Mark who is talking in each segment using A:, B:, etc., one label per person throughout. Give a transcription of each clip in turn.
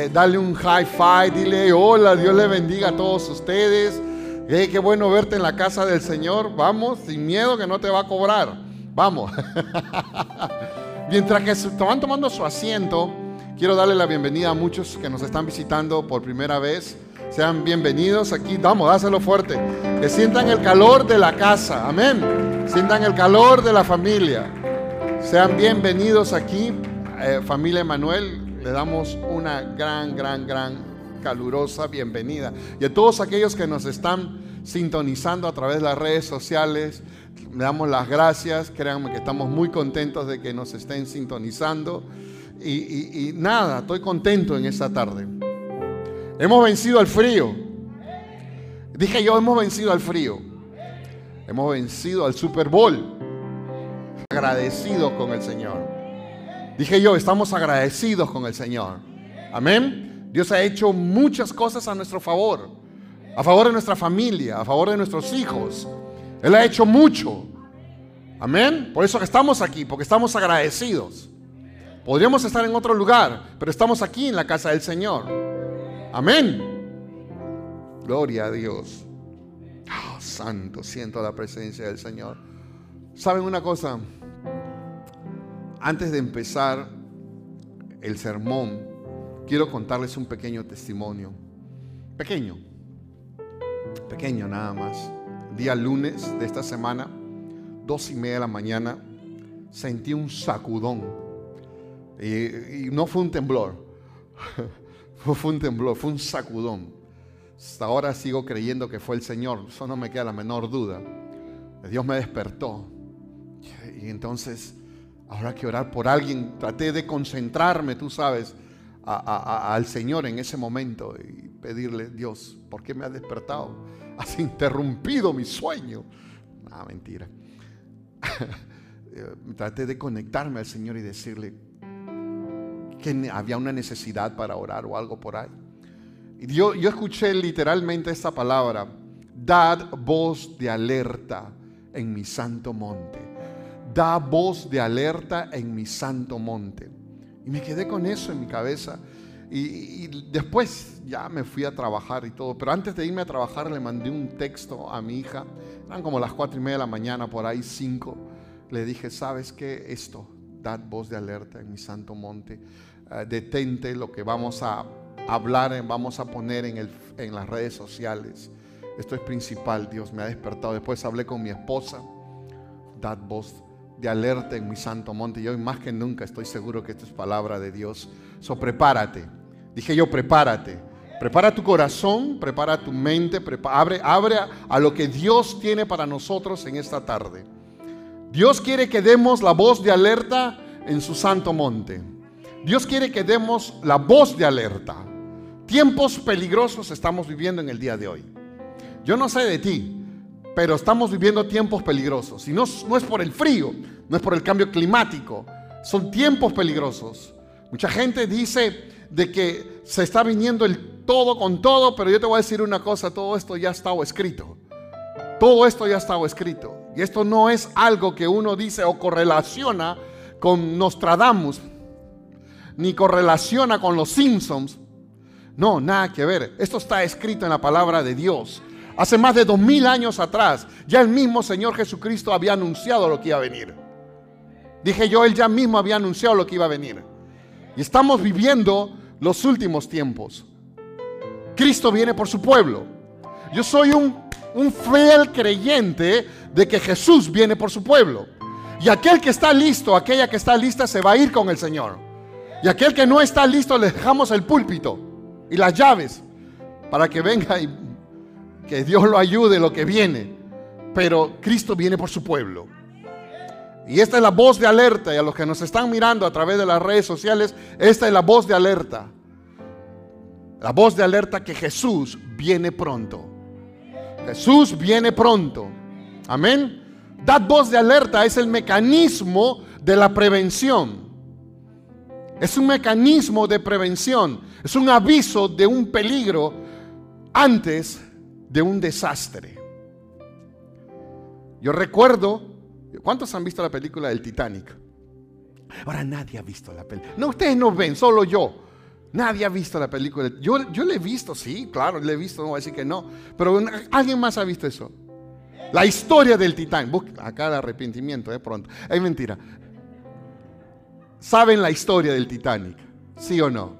A: eh, dale un high five, dile hola, Dios le bendiga a todos ustedes. qué bueno verte en la casa del Señor. Vamos, sin miedo que no te va a cobrar. Vamos. Mientras que estaban tomando su asiento, quiero darle la bienvenida a muchos que nos están visitando por primera vez. Sean bienvenidos aquí. Vamos, dáselo fuerte. Que sientan el calor de la casa. Amén. Sientan el calor de la familia. Sean bienvenidos aquí, eh, familia Emanuel. Le damos una gran, gran, gran calurosa bienvenida. Y a todos aquellos que nos están sintonizando a través de las redes sociales, le damos las gracias. Créanme que estamos muy contentos de que nos estén sintonizando. y nada, estoy contento en esta tarde. Hemos vencido al frío. Dije yo, hemos vencido al frío. Hemos vencido al Super Bowl. Agradecidos con el Señor. Dije yo, estamos agradecidos con el Señor. Amén. Dios ha hecho muchas cosas a nuestro favor. A favor de nuestra familia, a favor de nuestros hijos. Él ha hecho mucho. Amén. Por eso estamos aquí, porque estamos agradecidos. Podríamos estar en otro lugar, pero estamos aquí en la casa del Señor. Amén. Gloria a Dios. Oh, santo, siento la presencia del Señor. ¿Saben una cosa? Antes de empezar el sermón, quiero contarles un pequeño testimonio. Pequeño. Pequeño nada más. Día lunes de esta semana, dos y media de la mañana, sentí un sacudón. Y, y no fue un temblor. Fue un temblor, fue un sacudón. Hasta ahora sigo creyendo que fue el Señor, eso no me queda la menor duda. Dios me despertó. Y entonces, ahora que orar por alguien, traté de concentrarme, tú sabes, al Señor en ese momento y pedirle, Dios, ¿por qué me has despertado? Has interrumpido mi sueño. Ah, mentira. traté de conectarme al Señor y decirle, que había una necesidad para orar o algo por ahí. Y yo, yo escuché literalmente esta palabra, dad voz de alerta en mi santo monte. Da voz de alerta en mi santo monte. Y me quedé con eso en mi cabeza. Y, después ya me fui a trabajar y todo. Pero antes de irme a trabajar le mandé un texto a mi hija. Eran como las cuatro y media de la mañana, por ahí cinco. Le dije, ¿sabes qué? Esto, dad voz de alerta en mi santo monte. Eh, detente lo que vamos a hablar, vamos a poner en, el, en las redes sociales. Esto es principal, Dios me ha despertado. Después hablé con mi esposa, dad voz de alerta en mi santo monte. Y hoy más que nunca estoy seguro que esto es palabra de Dios. So prepárate. Dije yo, prepárate. Prepara tu corazón, prepara tu mente, abre, abre a lo que Dios tiene para nosotros en esta tarde. Dios quiere que demos la voz de alerta en su santo monte. Dios quiere que demos la voz de alerta. Tiempos peligrosos estamos viviendo en el día de hoy. Yo no sé de ti, pero estamos viviendo tiempos peligrosos. Y no, es por el frío, no es por el cambio climático, son tiempos peligrosos. Mucha gente dice de que se está viniendo el todo con todo, pero yo te voy a decir una cosa, todo esto ya ha estado escrito. Todo esto ya ha estado escrito. Y esto no es algo que uno dice o correlaciona con Nostradamus ni correlaciona con los Simpsons. No, nada que ver. Esto está escrito en la palabra de Dios. Hace más de dos mil años atrás, ya el mismo Señor Jesucristo había anunciado lo que iba a venir. Dije yo, Él ya mismo había anunciado lo que iba a venir. Y estamos viviendo los últimos tiempos. Cristo viene por su pueblo. Yo soy un, un fiel creyente de que Jesús viene por su pueblo. Y aquel que está listo, aquella que está lista, se va a ir con el Señor. Y aquel que no está listo le dejamos el púlpito y las llaves para que venga y que Dios lo ayude lo que viene. Pero Cristo viene por su pueblo. Y esta es la voz de alerta. Y a los que nos están mirando a través de las redes sociales, esta es la voz de alerta. La voz de alerta que Jesús viene pronto. Jesús viene pronto. Amén. Dad voz de alerta es el mecanismo de la prevención. Es un mecanismo de prevención. Es un aviso de un peligro antes de un desastre. Yo recuerdo, ¿cuántos han visto la película del Titanic? Ahora nadie ha visto la película. No, ustedes no ven, solo yo. Nadie ha visto la película. Yo, yo le he visto, sí, claro, le he visto, no voy a decir que no. Pero alguien más ha visto eso. La historia del Titán. Acá el arrepentimiento, eh, pronto. Es mentira. ¿Saben la historia del Titanic? ¿Sí o no?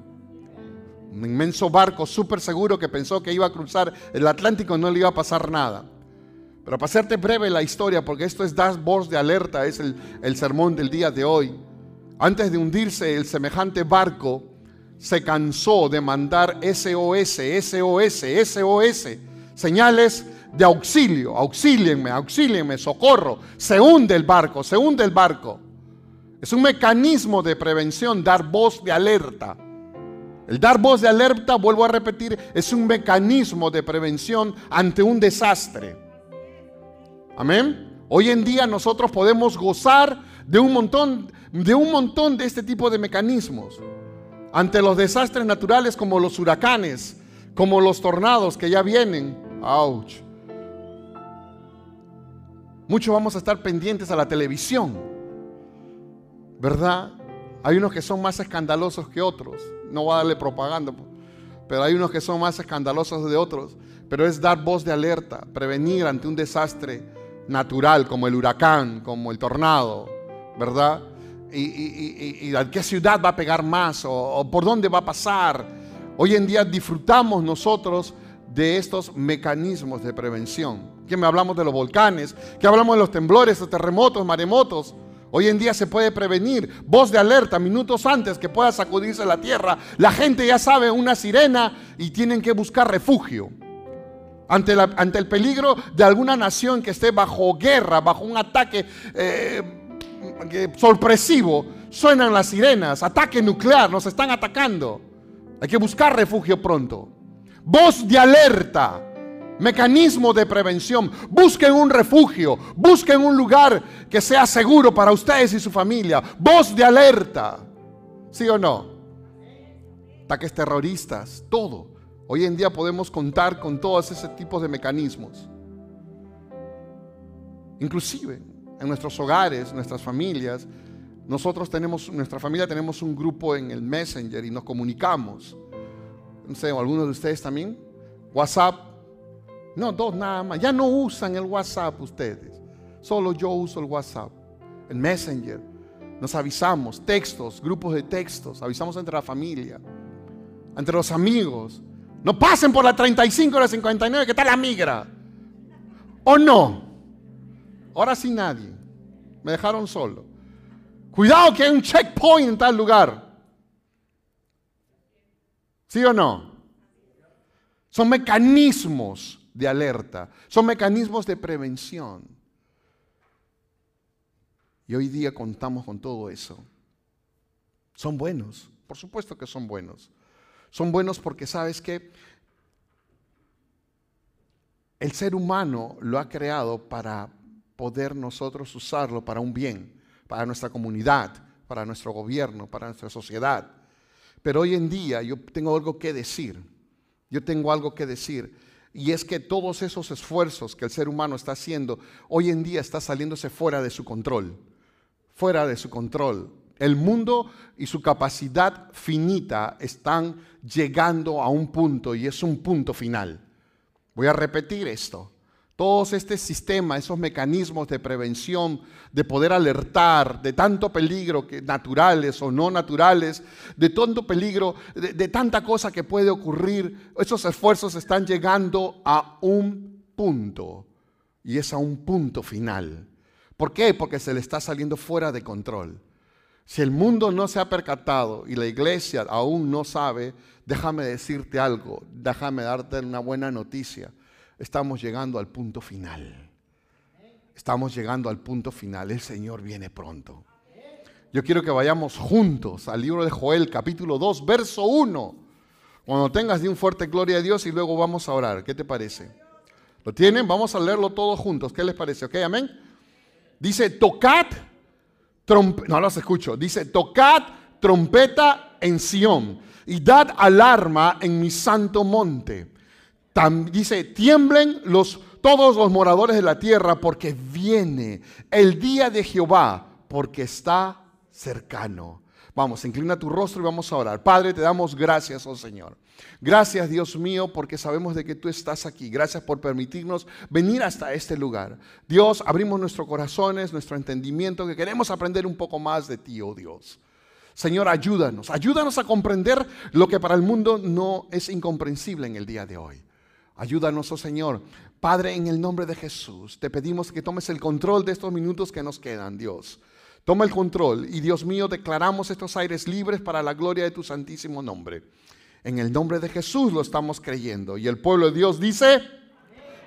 A: Un inmenso barco súper seguro que pensó que iba a cruzar el Atlántico, no le iba a pasar nada. Pero para hacerte breve la historia, porque esto es das voz de alerta, es el, el sermón del día de hoy. Antes de hundirse el semejante barco, se cansó de mandar SOS, SOS, SOS, señales de auxilio, auxílienme, auxílienme, socorro. Se hunde el barco, se hunde el barco. Es un mecanismo de prevención, dar voz de alerta. El dar voz de alerta, vuelvo a repetir, es un mecanismo de prevención ante un desastre. Amén. Hoy en día nosotros podemos gozar de un montón de un montón de este tipo de mecanismos ante los desastres naturales como los huracanes, como los tornados que ya vienen. Ouch. Muchos vamos a estar pendientes a la televisión, ¿verdad? Hay unos que son más escandalosos que otros. No voy a darle propaganda, pero hay unos que son más escandalosos de otros. Pero es dar voz de alerta, prevenir ante un desastre natural como el huracán, como el tornado, ¿verdad? y, a qué ciudad va a pegar más o, por dónde va a pasar. Hoy en día disfrutamos nosotros de estos mecanismos de prevención. Que me hablamos de los volcanes, que hablamos de los temblores, los terremotos, maremotos. Hoy en día se puede prevenir. Voz de alerta minutos antes que pueda sacudirse la tierra. La gente ya sabe una sirena y tienen que buscar refugio. Ante, el peligro de alguna nación que esté bajo guerra, bajo un ataque eh, sorpresivo, suenan las sirenas, ataque nuclear, nos están atacando. Hay que buscar refugio pronto. Voz de alerta, mecanismo de prevención. Busquen un refugio, busquen un lugar que sea seguro para ustedes y su familia. Voz de alerta. ¿Sí o no? Ataques terroristas, todo. Hoy en día podemos contar con todos ese tipos de mecanismos. Inclusive en nuestros hogares, nuestras familias. Nosotros tenemos, nuestra familia tenemos un grupo en el Messenger y nos comunicamos. No sé, algunos de ustedes también. WhatsApp. No, dos nada más. Ya no usan el WhatsApp ustedes. Solo yo uso el WhatsApp. El Messenger. Nos avisamos, textos, grupos de textos. Avisamos entre la familia, entre los amigos. No pasen por la 35 o la 59, que está la migra. ¿O no? Ahora sí nadie. Me dejaron solo. Cuidado que hay un checkpoint en tal lugar. ¿Sí o no? Son mecanismos de alerta, son mecanismos de prevención. Y hoy día contamos con todo eso. Son buenos, por supuesto que son buenos. Son buenos porque sabes que el ser humano lo ha creado para poder nosotros usarlo para un bien, para nuestra comunidad, para nuestro gobierno, para nuestra sociedad. Pero hoy en día yo tengo algo que decir, yo tengo algo que decir, y es que todos esos esfuerzos que el ser humano está haciendo, hoy en día está saliéndose fuera de su control, fuera de su control. El mundo y su capacidad finita están llegando a un punto y es un punto final. Voy a repetir esto. Todos este sistema, esos mecanismos de prevención, de poder alertar de tanto peligro, naturales o no naturales, de tanto peligro, de, de tanta cosa que puede ocurrir, esos esfuerzos están llegando a un punto. Y es a un punto final. ¿Por qué? Porque se le está saliendo fuera de control. Si el mundo no se ha percatado y la iglesia aún no sabe, déjame decirte algo, déjame darte una buena noticia estamos llegando al punto final. Estamos llegando al punto final. El Señor viene pronto. Yo quiero que vayamos juntos al libro de Joel, capítulo 2, verso 1. Cuando tengas de un fuerte gloria a Dios y luego vamos a orar. ¿Qué te parece? ¿Lo tienen? Vamos a leerlo todos juntos. ¿Qué les parece? ¿Ok? Amén. Dice, tocad trompeta. No los escucho. Dice, tocad trompeta en Sión y dad alarma en mi santo monte dice, tiemblen los, todos los moradores de la tierra porque viene el día de Jehová, porque está cercano. Vamos, inclina tu rostro y vamos a orar. Padre, te damos gracias, oh Señor. Gracias, Dios mío, porque sabemos de que tú estás aquí. Gracias por permitirnos venir hasta este lugar. Dios, abrimos nuestros corazones, nuestro entendimiento, que queremos aprender un poco más de ti, oh Dios. Señor, ayúdanos, ayúdanos a comprender lo que para el mundo no es incomprensible en el día de hoy. Ayúdanos, oh Señor. Padre, en el nombre de Jesús, te pedimos que tomes el control de estos minutos que nos quedan, Dios. Toma el control y Dios mío, declaramos estos aires libres para la gloria de tu santísimo nombre. En el nombre de Jesús lo estamos creyendo. Y el pueblo de Dios dice,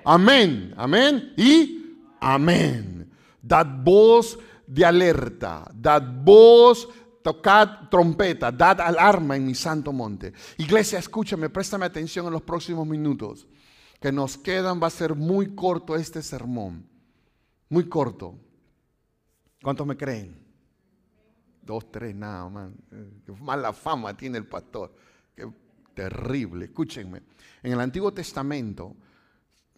A: amén, amén y amén. Dad voz de alerta, dad voz, tocad trompeta, dad alarma en mi santo monte. Iglesia, escúchame, préstame atención en los próximos minutos que nos quedan. Va a ser muy corto este sermón, muy corto. ¿Cuántos me creen? Dos, tres, nada más. Qué mala fama tiene el pastor. Qué terrible. Escúchenme. En el Antiguo Testamento,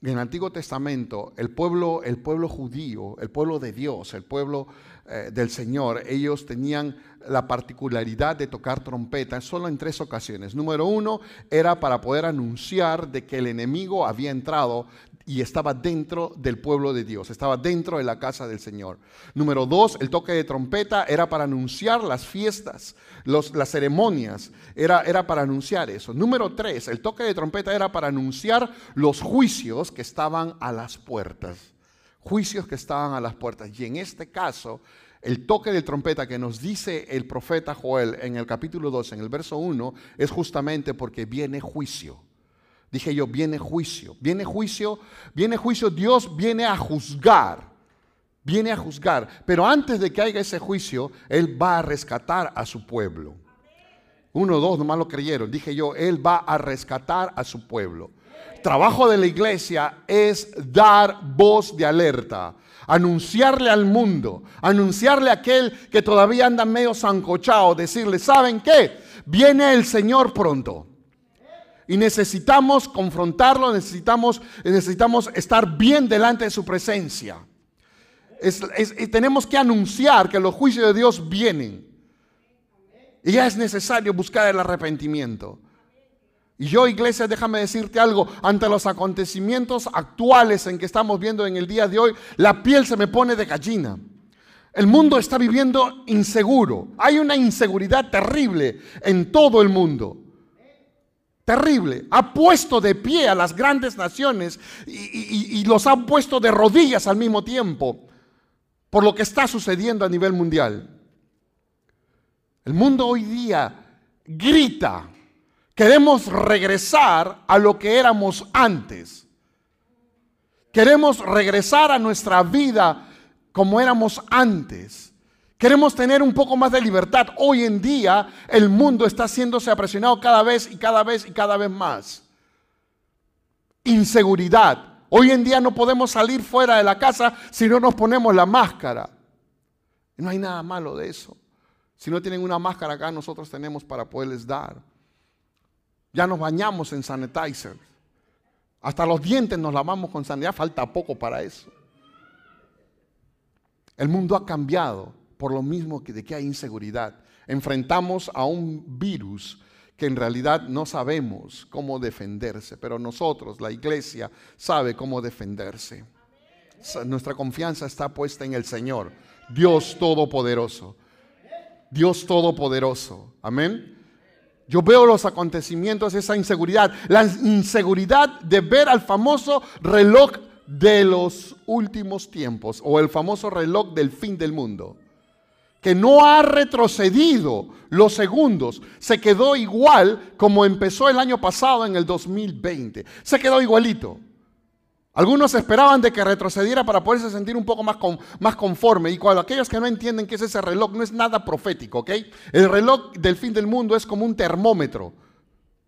A: en el Antiguo Testamento, el pueblo, el pueblo judío, el pueblo de Dios, el pueblo eh, del Señor, ellos tenían la particularidad de tocar trompeta solo en tres ocasiones. Número uno era para poder anunciar de que el enemigo había entrado y estaba dentro del pueblo de Dios, estaba dentro de la casa del Señor. Número dos, el toque de trompeta era para anunciar las fiestas, las ceremonias, era, era para anunciar eso. Número tres, el toque de trompeta era para anunciar los juicios que estaban a las puertas, juicios que estaban a las puertas. Y en este caso, el toque de trompeta que nos dice el profeta Joel en el capítulo 2, en el verso 1, es justamente porque viene juicio. Dije yo, viene juicio, viene juicio, viene juicio, Dios viene a juzgar, viene a juzgar. Pero antes de que haya ese juicio, Él va a rescatar a su pueblo. Uno, dos, nomás lo creyeron. Dije yo, Él va a rescatar a su pueblo. Trabajo de la iglesia es dar voz de alerta, anunciarle al mundo, anunciarle a aquel que todavía anda medio zancochado, decirle, ¿saben qué? Viene el Señor pronto. Y necesitamos confrontarlo, necesitamos, necesitamos estar bien delante de su presencia. tenemos que anunciar que los juicios de Dios vienen. Y ya es necesario buscar el arrepentimiento. Y yo, iglesia, déjame decirte algo, ante los acontecimientos actuales en que estamos viendo en el día de hoy, la piel se me pone de gallina. El mundo está viviendo inseguro. Hay una inseguridad terrible en todo el mundo terrible. Ha puesto de pie a las grandes naciones y, los ha puesto de rodillas al mismo tiempo por lo que está sucediendo a nivel mundial. El mundo hoy día grita, queremos regresar a lo que éramos antes. Queremos regresar a nuestra vida como éramos antes. Queremos tener un poco más de libertad. Hoy en día el mundo está haciéndose presionado cada vez y cada vez y cada vez más. Inseguridad. Hoy en día no podemos salir fuera de la casa si no nos ponemos la máscara. No hay nada malo de eso. Si no tienen una máscara acá, nosotros tenemos para poderles dar. Ya nos bañamos en sanitizer. Hasta los dientes nos lavamos con sanidad. Falta poco para eso. El mundo ha cambiado por lo mismo que de que hay inseguridad. Enfrentamos a un virus que en realidad no sabemos cómo defenderse, pero nosotros, la iglesia, sabe cómo defenderse. Nuestra confianza está puesta en el Señor, Dios Todopoderoso. Dios Todopoderoso. Amén. Yo veo los acontecimientos, esa inseguridad, la inseguridad de ver al famoso reloj de los últimos tiempos o el famoso reloj del fin del mundo que no ha retrocedido los segundos, se quedó igual como empezó el año pasado en el 2020. Se quedó igualito. Algunos esperaban de que retrocediera para poderse sentir un poco más, más conforme. Y cuando aquellos que no entienden qué es ese reloj, no es nada profético, ¿ok? El reloj del fin del mundo es como un termómetro.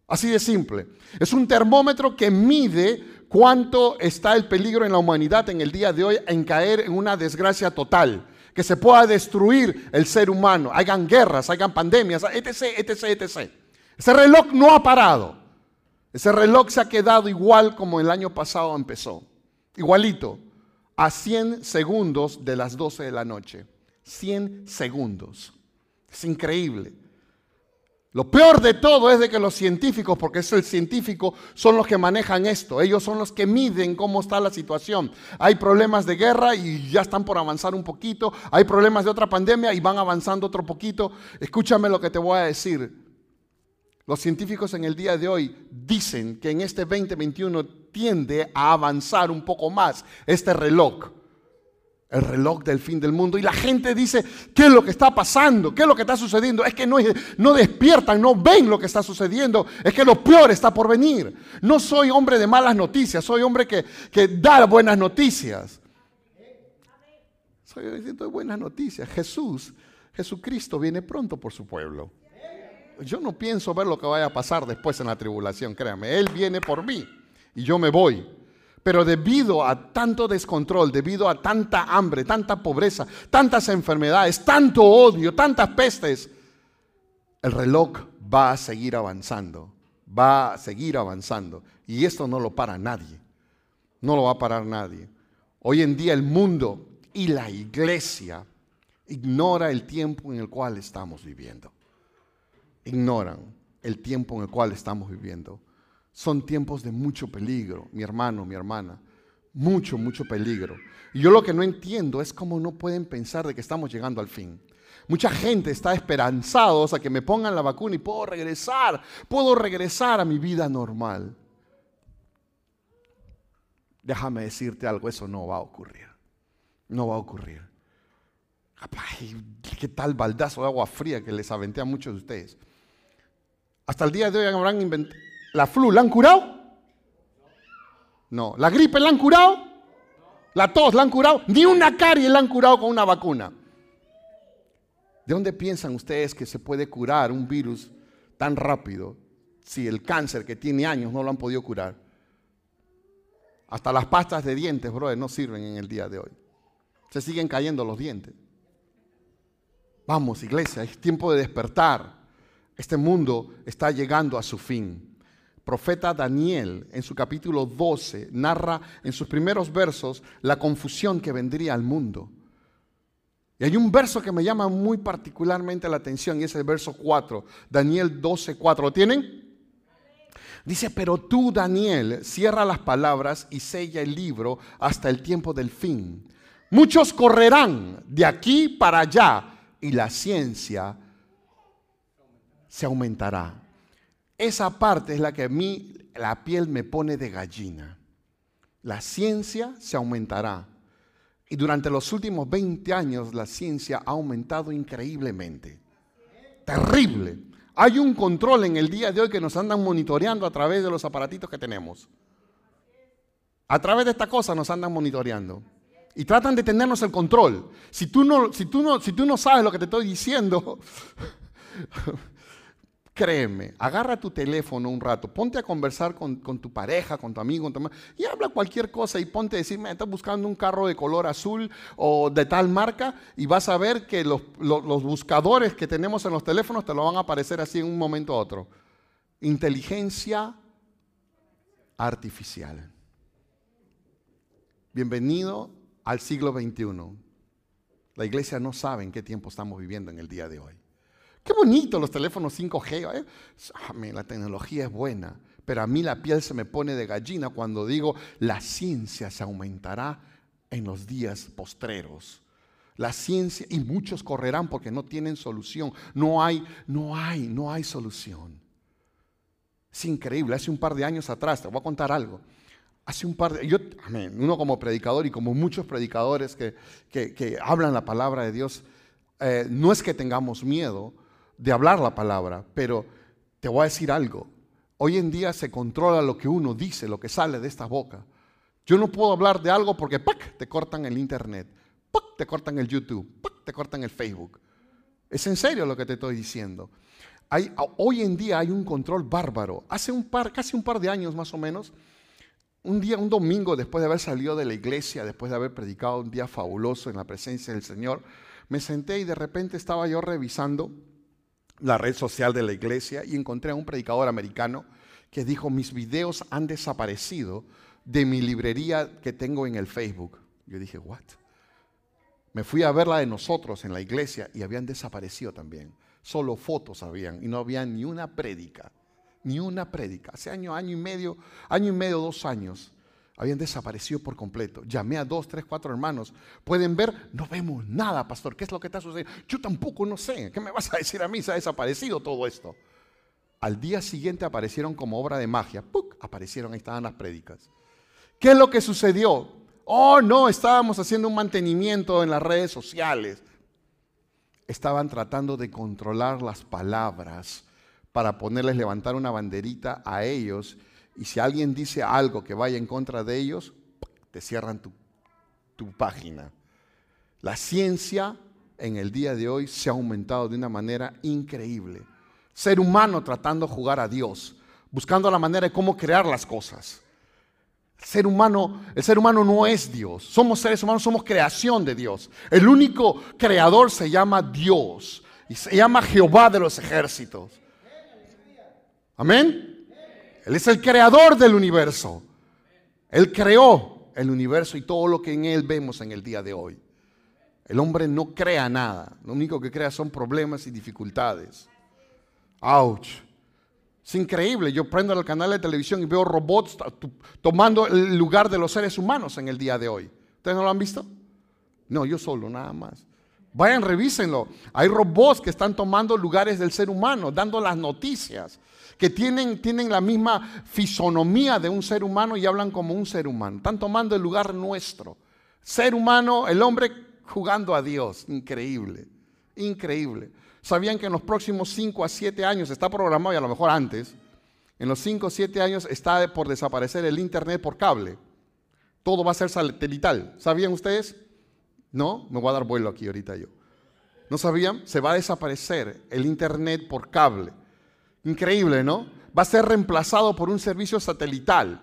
A: Así de simple. Es un termómetro que mide cuánto está el peligro en la humanidad en el día de hoy en caer en una desgracia total que se pueda destruir el ser humano, hagan guerras, hagan pandemias, etc., etc., etc. Ese reloj no ha parado. Ese reloj se ha quedado igual como el año pasado empezó. Igualito, a 100 segundos de las 12 de la noche. 100 segundos. Es increíble. Lo peor de todo es de que los científicos, porque es el científico, son los que manejan esto. Ellos son los que miden cómo está la situación. Hay problemas de guerra y ya están por avanzar un poquito. Hay problemas de otra pandemia y van avanzando otro poquito. Escúchame lo que te voy a decir. Los científicos en el día de hoy dicen que en este 2021 tiende a avanzar un poco más este reloj el reloj del fin del mundo. Y la gente dice, ¿qué es lo que está pasando? ¿Qué es lo que está sucediendo? Es que no, no despiertan, no ven lo que está sucediendo. Es que lo peor está por venir. No soy hombre de malas noticias, soy hombre que, que da buenas noticias. Soy de buenas noticias. Jesús, Jesucristo viene pronto por su pueblo. Yo no pienso ver lo que vaya a pasar después en la tribulación, créame. Él viene por mí y yo me voy. Pero debido a tanto descontrol, debido a tanta hambre, tanta pobreza, tantas enfermedades, tanto odio, tantas pestes, el reloj va a seguir avanzando, va a seguir avanzando. Y esto no lo para nadie, no lo va a parar nadie. Hoy en día el mundo y la iglesia ignora el tiempo en el cual estamos viviendo. Ignoran el tiempo en el cual estamos viviendo. Son tiempos de mucho peligro, mi hermano, mi hermana. Mucho, mucho peligro. Y yo lo que no entiendo es cómo no pueden pensar de que estamos llegando al fin. Mucha gente está esperanzada a que me pongan la vacuna y puedo regresar, puedo regresar a mi vida normal. Déjame decirte algo, eso no va a ocurrir. No va a ocurrir. ¿Qué tal baldazo de agua fría que les aventé a muchos de ustedes? Hasta el día de hoy habrán inventado ¿La flu la han curado? No. ¿La gripe la han curado? ¿La tos la han curado? Ni una carie la han curado con una vacuna. ¿De dónde piensan ustedes que se puede curar un virus tan rápido si el cáncer que tiene años no lo han podido curar? Hasta las pastas de dientes, brother, no sirven en el día de hoy. Se siguen cayendo los dientes. Vamos, iglesia, es tiempo de despertar. Este mundo está llegando a su fin profeta Daniel, en su capítulo 12, narra en sus primeros versos la confusión que vendría al mundo. Y hay un verso que me llama muy particularmente la atención y es el verso 4, Daniel 12, 4. ¿Lo tienen? Dice, pero tú, Daniel, cierra las palabras y sella el libro hasta el tiempo del fin. Muchos correrán de aquí para allá y la ciencia se aumentará. Esa parte es la que a mí la piel me pone de gallina. La ciencia se aumentará. Y durante los últimos 20 años la ciencia ha aumentado increíblemente. Terrible. Hay un control en el día de hoy que nos andan monitoreando a través de los aparatitos que tenemos. A través de esta cosa nos andan monitoreando. Y tratan de tenernos el control. Si tú no, si tú no, si tú no sabes lo que te estoy diciendo, Créeme, agarra tu teléfono un rato, ponte a conversar con, tu pareja, con tu amigo, con tu y habla cualquier cosa y ponte a decirme, estás buscando un carro de color azul o de tal marca y vas a ver que los, los buscadores que tenemos en los teléfonos te lo van a aparecer así en un momento a otro. Inteligencia artificial. Bienvenido al siglo XXI. La iglesia no sabe en qué tiempo estamos viviendo en el día de hoy. Qué bonito los teléfonos 5G. ¿eh? Ah, la tecnología es buena, pero a mí la piel se me pone de gallina cuando digo la ciencia se aumentará en los días postreros. La ciencia y muchos correrán porque no tienen solución. No hay, no hay, no hay solución. Es increíble. Hace un par de años atrás, te voy a contar algo. Hace un par de, yo, uno como predicador y como muchos predicadores que, que, hablan la palabra de Dios, eh, no es que tengamos miedo, de hablar la palabra, pero te voy a decir algo. Hoy en día se controla lo que uno dice, lo que sale de esta boca. Yo no puedo hablar de algo porque ¡pac! te cortan el internet, ¡pac! te cortan el YouTube, ¡pac! te cortan el Facebook. Es en serio lo que te estoy diciendo. Hoy en día hay un control bárbaro. Hace un par, casi un par de años más o menos, un día, un domingo, después de haber salido de la iglesia, después de haber predicado un día fabuloso en la presencia del Señor, me senté y de repente estaba yo revisando la red social de la iglesia y encontré a un predicador americano que dijo, mis videos han desaparecido de mi librería que tengo en el Facebook. Yo dije, ¿what? Me fui a ver la de nosotros en la iglesia y habían desaparecido también. Solo fotos habían y no había ni una prédica, ni una prédica. Hace año, año y medio, año y medio, dos años, habían desaparecido por completo. Llamé a dos, tres, cuatro hermanos. ¿Pueden ver? No vemos nada, pastor. ¿Qué es lo que está sucediendo? Yo tampoco no sé. ¿Qué me vas a decir a mí? Se ha desaparecido todo esto. Al día siguiente aparecieron como obra de magia. ¡Puc! Aparecieron, ahí estaban las prédicas. ¿Qué es lo que sucedió? Oh, no, estábamos haciendo un mantenimiento en las redes sociales. Estaban tratando de controlar las palabras para ponerles levantar una banderita a ellos. Y si alguien dice algo que vaya en contra de ellos, te cierran tu, página. La ciencia en el día de hoy se ha aumentado de una manera increíble. Ser humano tratando de jugar a Dios, buscando la manera de cómo crear las cosas ser humano, el ser humano no es Dios. Somos seres humanos, somos creación de Dios. El único creador se llama Dios y se llama Jehová de los ejércitos. Amén. Él es el creador del universo. Él creó el universo y todo lo que en él vemos en el día de hoy. El hombre no crea nada. Lo único que crea son problemas y dificultades. Ouch. Es increíble. Yo prendo el canal de televisión y veo robots tomando el lugar de los seres humanos en el día de hoy. ¿Ustedes no lo han visto? No, yo solo, nada más. Vayan, revísenlo. Hay robots que están tomando lugares del ser humano, dando las noticias, que tienen, tienen la misma fisonomía de un ser humano y hablan como un ser humano. Están tomando el lugar nuestro. Ser humano, el hombre jugando a Dios. Increíble, increíble sabían que en los próximos 5 a 7 años, está programado y a lo mejor antes, en los 5 o 7 años está por desaparecer el Internet por cable. Todo va a ser satelital. ¿Sabían ustedes? No, me voy a dar vuelo aquí ahorita yo. ¿No sabían? Se va a desaparecer el Internet por cable. Increíble, ¿no? Va a ser reemplazado por un servicio satelital.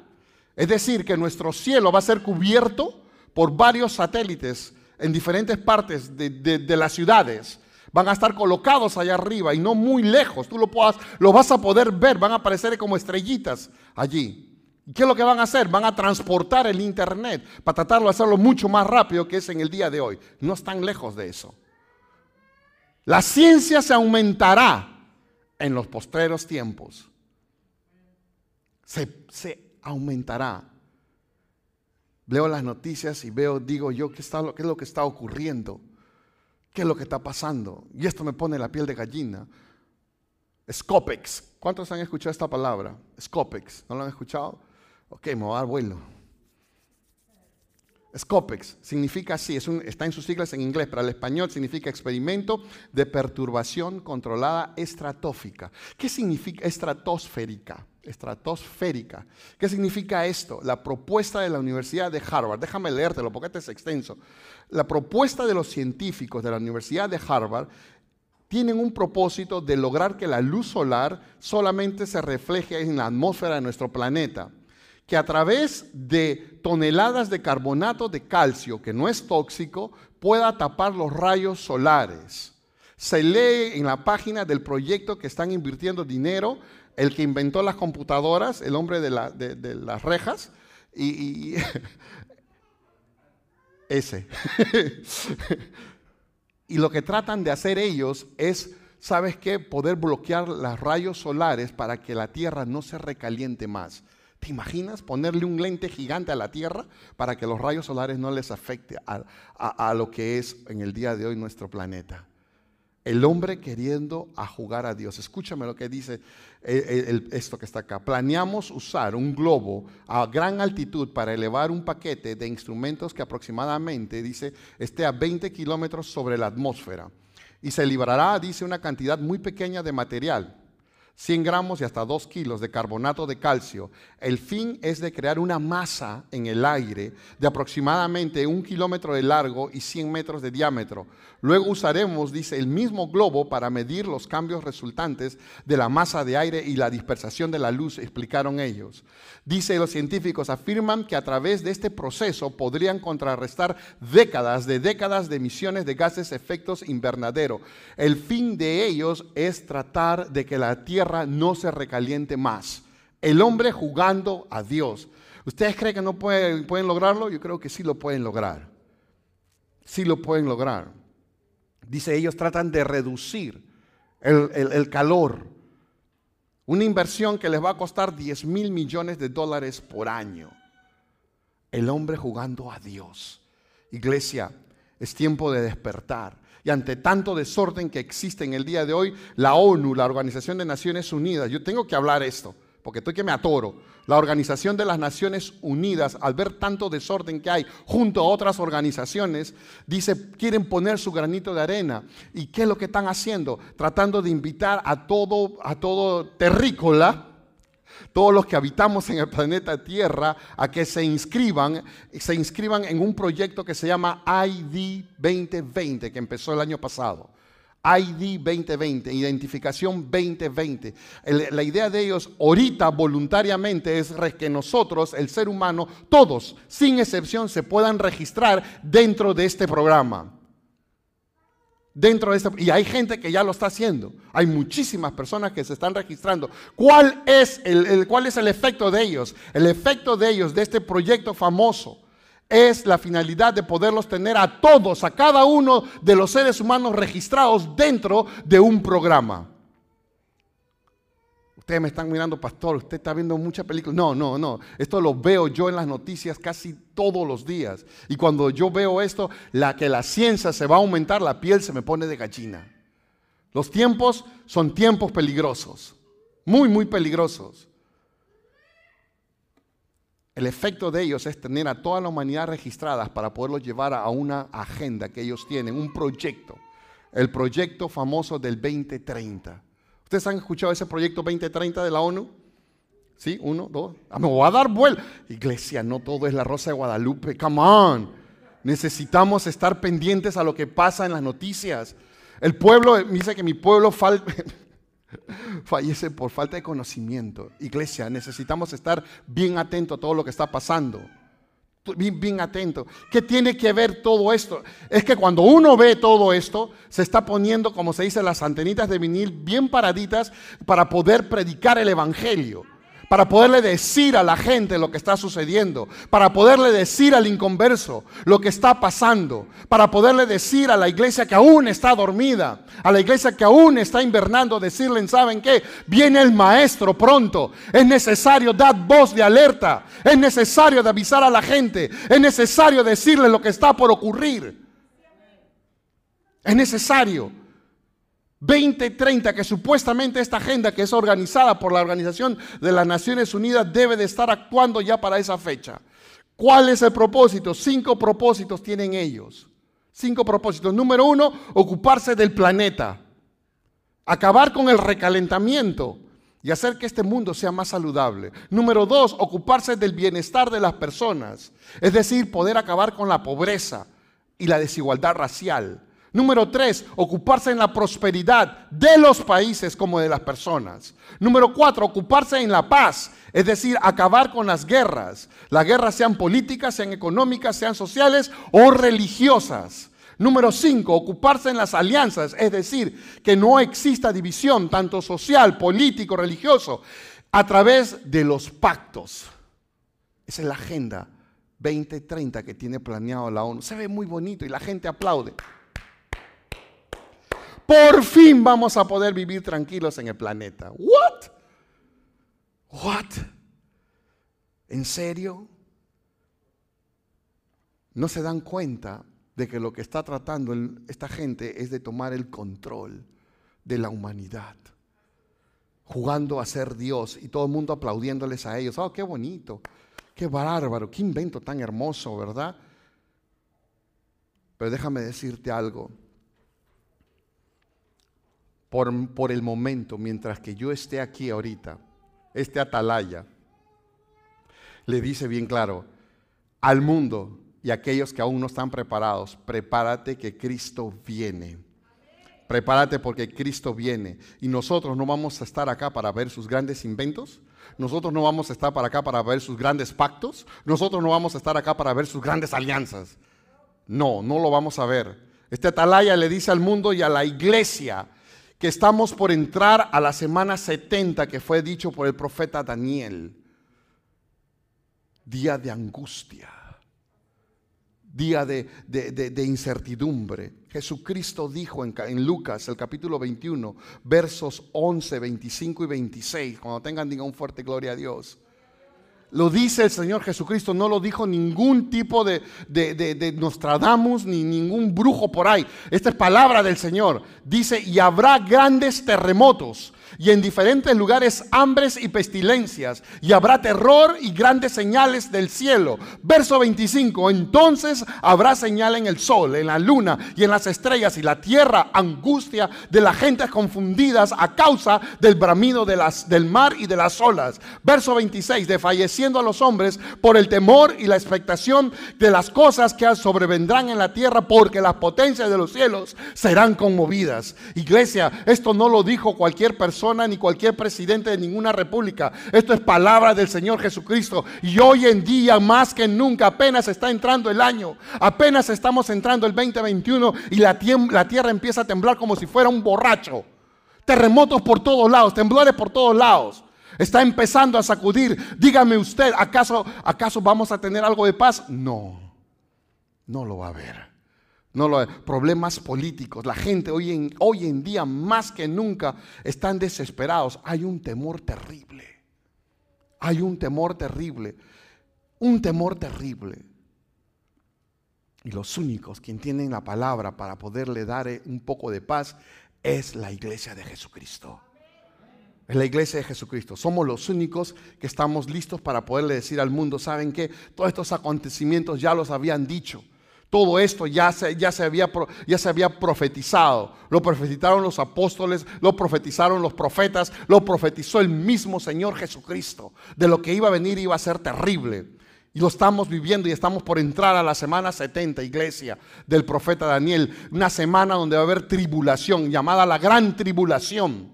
A: Es decir, que nuestro cielo va a ser cubierto por varios satélites en diferentes partes de, de las ciudades van a estar colocados allá arriba y no muy lejos. Tú lo, puedas, lo vas a poder ver, van a aparecer como estrellitas allí. ¿Y qué es lo que van a hacer? Van a transportar el Internet para tratarlo de hacerlo mucho más rápido que es en el día de hoy. No están lejos de eso. La ciencia se aumentará en los postreros tiempos. Se, se aumentará. Leo las noticias y veo, digo yo, ¿qué, está, ¿qué es lo que está ocurriendo? ¿Qué es lo que está pasando? Y esto me pone la piel de gallina. Scopex. ¿Cuántos han escuchado esta palabra? Scopex. ¿No lo han escuchado? Ok, me voy a dar vuelo. Scopex significa así, está en sus siglas en inglés, pero al español significa experimento de perturbación controlada estratófica. ¿Qué significa estratosférica? Estratosférica. ¿Qué significa esto? La propuesta de la Universidad de Harvard. Déjame leértelo porque este es extenso. La propuesta de los científicos de la Universidad de Harvard tienen un propósito de lograr que la luz solar solamente se refleje en la atmósfera de nuestro planeta que a través de toneladas de carbonato de calcio, que no es tóxico, pueda tapar los rayos solares. Se lee en la página del proyecto que están invirtiendo dinero, el que inventó las computadoras, el hombre de, las rejas, y, ese. y lo que tratan de hacer ellos es, ¿sabes qué? Poder bloquear los rayos solares para que la Tierra no se recaliente más. ¿Te imaginas ponerle un lente gigante a la Tierra para que los rayos solares no les afecte a, lo que es en el día de hoy nuestro planeta? El hombre queriendo a jugar a Dios. Escúchame lo que dice esto que está acá. Planeamos usar un globo a gran altitud para elevar un paquete de instrumentos que aproximadamente, dice, esté a 20 kilómetros sobre la atmósfera. Y se librará, dice, una cantidad muy pequeña de material 100 gramos y hasta 2 kilos de carbonato de calcio. El fin es de crear una masa en el aire de aproximadamente un kilómetro de largo y 100 metros de diámetro. Luego usaremos, dice, el mismo globo para medir los cambios resultantes de la masa de aire y la dispersación de la luz, explicaron ellos. Dice, los científicos afirman que a través de este proceso podrían contrarrestar décadas de décadas de emisiones de gases efectos invernadero. El fin de ellos es tratar de que la Tierra no se recaliente más. El hombre jugando a Dios. ¿Ustedes creen que no pueden, lograrlo? Yo creo que sí lo pueden lograr. Sí lo pueden lograr. Dice, ellos tratan de reducir el, calor. Una inversión que les va a costar 10 mil millones de dólares por año. El hombre jugando a Dios. Iglesia, es tiempo de despertar. Y ante tanto desorden que existe en el día de hoy, la ONU, la Organización de Naciones Unidas, yo tengo que hablar esto, porque estoy que me atoro. La Organización de las Naciones Unidas, al ver tanto desorden que hay junto a otras organizaciones, dice, quieren poner su granito de arena. ¿Y qué es lo que están haciendo? Tratando de invitar a todo, a todo terrícola, todos los que habitamos en el planeta Tierra, a que se inscriban, se inscriban en un proyecto que se llama ID 2020, que empezó el año pasado. ID 2020, identificación 2020. la idea de ellos ahorita voluntariamente es que nosotros, el ser humano, todos, sin excepción, se puedan registrar dentro de este programa. Dentro de este, y hay gente que ya lo está haciendo. Hay muchísimas personas que se están registrando. ¿Cuál es el, cuál es el efecto de ellos? El efecto de ellos, de este proyecto famoso, es la finalidad de poderlos tener a todos, a cada uno de los seres humanos registrados dentro de un programa. Ustedes me están mirando, pastor, usted está viendo muchas películas. No, no, no. Esto lo veo yo en las noticias casi todos los días. Y cuando yo veo esto, la que la ciencia se va a aumentar, la piel se me pone de gallina. Los tiempos son tiempos peligrosos, muy, muy peligrosos. El efecto de ellos es tener a toda la humanidad registradas para poderlos llevar a una agenda que ellos tienen, un proyecto. El proyecto famoso del 2030. ¿Ustedes han escuchado ese proyecto 2030 de la ONU? ¿Sí? Uno, dos. Ah, me voy a dar vuelta. Iglesia, no todo es la Rosa de Guadalupe. Come on. Necesitamos estar pendientes a lo que pasa en las noticias. El pueblo, dice que mi pueblo fallece por falta de conocimiento. Iglesia, necesitamos estar bien atentos a todo lo que está pasando. Bien, atento. ¿Qué tiene que ver todo esto? Es que cuando uno ve todo esto, se está poniendo, como se dice, las antenitas de vinil bien paraditas para poder predicar el Evangelio para poderle decir a la gente lo que está sucediendo, para poderle decir al inconverso lo que está pasando, para poderle decir a la iglesia que aún está dormida, a la iglesia que aún está invernando, decirle, ¿saben qué? Viene el maestro pronto, es necesario dar voz de alerta, es necesario avisar a la gente, es necesario decirle lo que está por ocurrir. Es necesario. 2030, que supuestamente esta agenda que es organizada por la Organización de las Naciones Unidas debe de estar actuando ya para esa fecha. ¿Cuál es el propósito? Cinco propósitos tienen ellos. Cinco propósitos. Número uno, ocuparse del planeta. Acabar con el recalentamiento y hacer que este mundo sea más saludable. Número dos, ocuparse del bienestar de las personas. Es decir, poder acabar con la pobreza y la desigualdad racial. Número tres, ocuparse en la prosperidad de los países como de las personas. Número cuatro, ocuparse en la paz, es decir, acabar con las guerras. Las guerras sean políticas, sean económicas, sean sociales o religiosas. Número cinco, ocuparse en las alianzas, es decir, que no exista división tanto social, político, religioso, a través de los pactos. Esa es la agenda 2030 que tiene planeado la ONU. Se ve muy bonito y la gente aplaude. Por fin vamos a poder vivir tranquilos en el planeta. What? What? ¿En serio? No se dan cuenta de que lo que está tratando esta gente es de tomar el control de la humanidad, jugando a ser Dios y todo el mundo aplaudiéndoles a ellos. Oh, qué bonito, qué bárbaro, qué invento tan hermoso, ¿verdad? Pero déjame decirte algo por, el momento, mientras que yo esté aquí ahorita, este atalaya, le dice bien claro al mundo y a aquellos que aún no están preparados, prepárate que Cristo viene. Prepárate porque Cristo viene. Y nosotros no vamos a estar acá para ver sus grandes inventos. Nosotros no vamos a estar para acá para ver sus grandes pactos. Nosotros no vamos a estar acá para ver sus grandes alianzas. No, no lo vamos a ver. Este atalaya le dice al mundo y a la iglesia, que estamos por entrar a la semana 70 que fue dicho por el profeta Daniel. Día de angustia, día de, incertidumbre. Jesucristo dijo en, en, Lucas, el capítulo 21, versos 11, 25 y 26, cuando tengan, digan un fuerte gloria a Dios. Lo dice el Señor Jesucristo, no lo dijo ningún tipo de, de, Nostradamus ni ningún brujo por ahí. Esta es palabra del Señor. Dice, y habrá grandes terremotos y en diferentes lugares hambres y pestilencias, y habrá terror y grandes señales del cielo. Verso 25, entonces habrá señal en el sol, en la luna y en las estrellas, y la tierra angustia de las gentes confundidas a causa del bramido de las, del mar y de las olas. Verso 26, desfalleciendo a los hombres por el temor y la expectación de las cosas que sobrevendrán en la tierra, porque las potencias de los cielos serán conmovidas. Iglesia, esto no lo dijo cualquier persona ni cualquier presidente de ninguna república. Esto es palabra del Señor Jesucristo. Y hoy en día, más que nunca, apenas está entrando el año. Apenas estamos entrando el 2021 y la, la tierra empieza a temblar como si fuera un borracho. Terremotos por todos lados, temblores por todos lados. Está empezando a sacudir. Dígame usted, ¿acaso, ¿acaso vamos a tener algo de paz? No, no lo va a haber no lo, problemas políticos. La gente hoy en, hoy en día más que nunca están desesperados. Hay un temor terrible. Hay un temor terrible. Un temor terrible. Y los únicos quien tienen la palabra para poderle dar eh, un poco de paz es la iglesia de Jesucristo. Es la iglesia de Jesucristo. Somos los únicos que estamos listos para poderle decir al mundo, ¿saben qué? Todos estos acontecimientos ya los habían dicho. Todo esto ya se, ya, se había, ya se había profetizado. Lo profetizaron los apóstoles, lo profetizaron los profetas, lo profetizó el mismo Señor Jesucristo. De lo que iba a venir iba a ser terrible. Y lo estamos viviendo y estamos por entrar a la semana 70, iglesia, del profeta Daniel. Una semana donde va a haber tribulación, llamada la gran tribulación.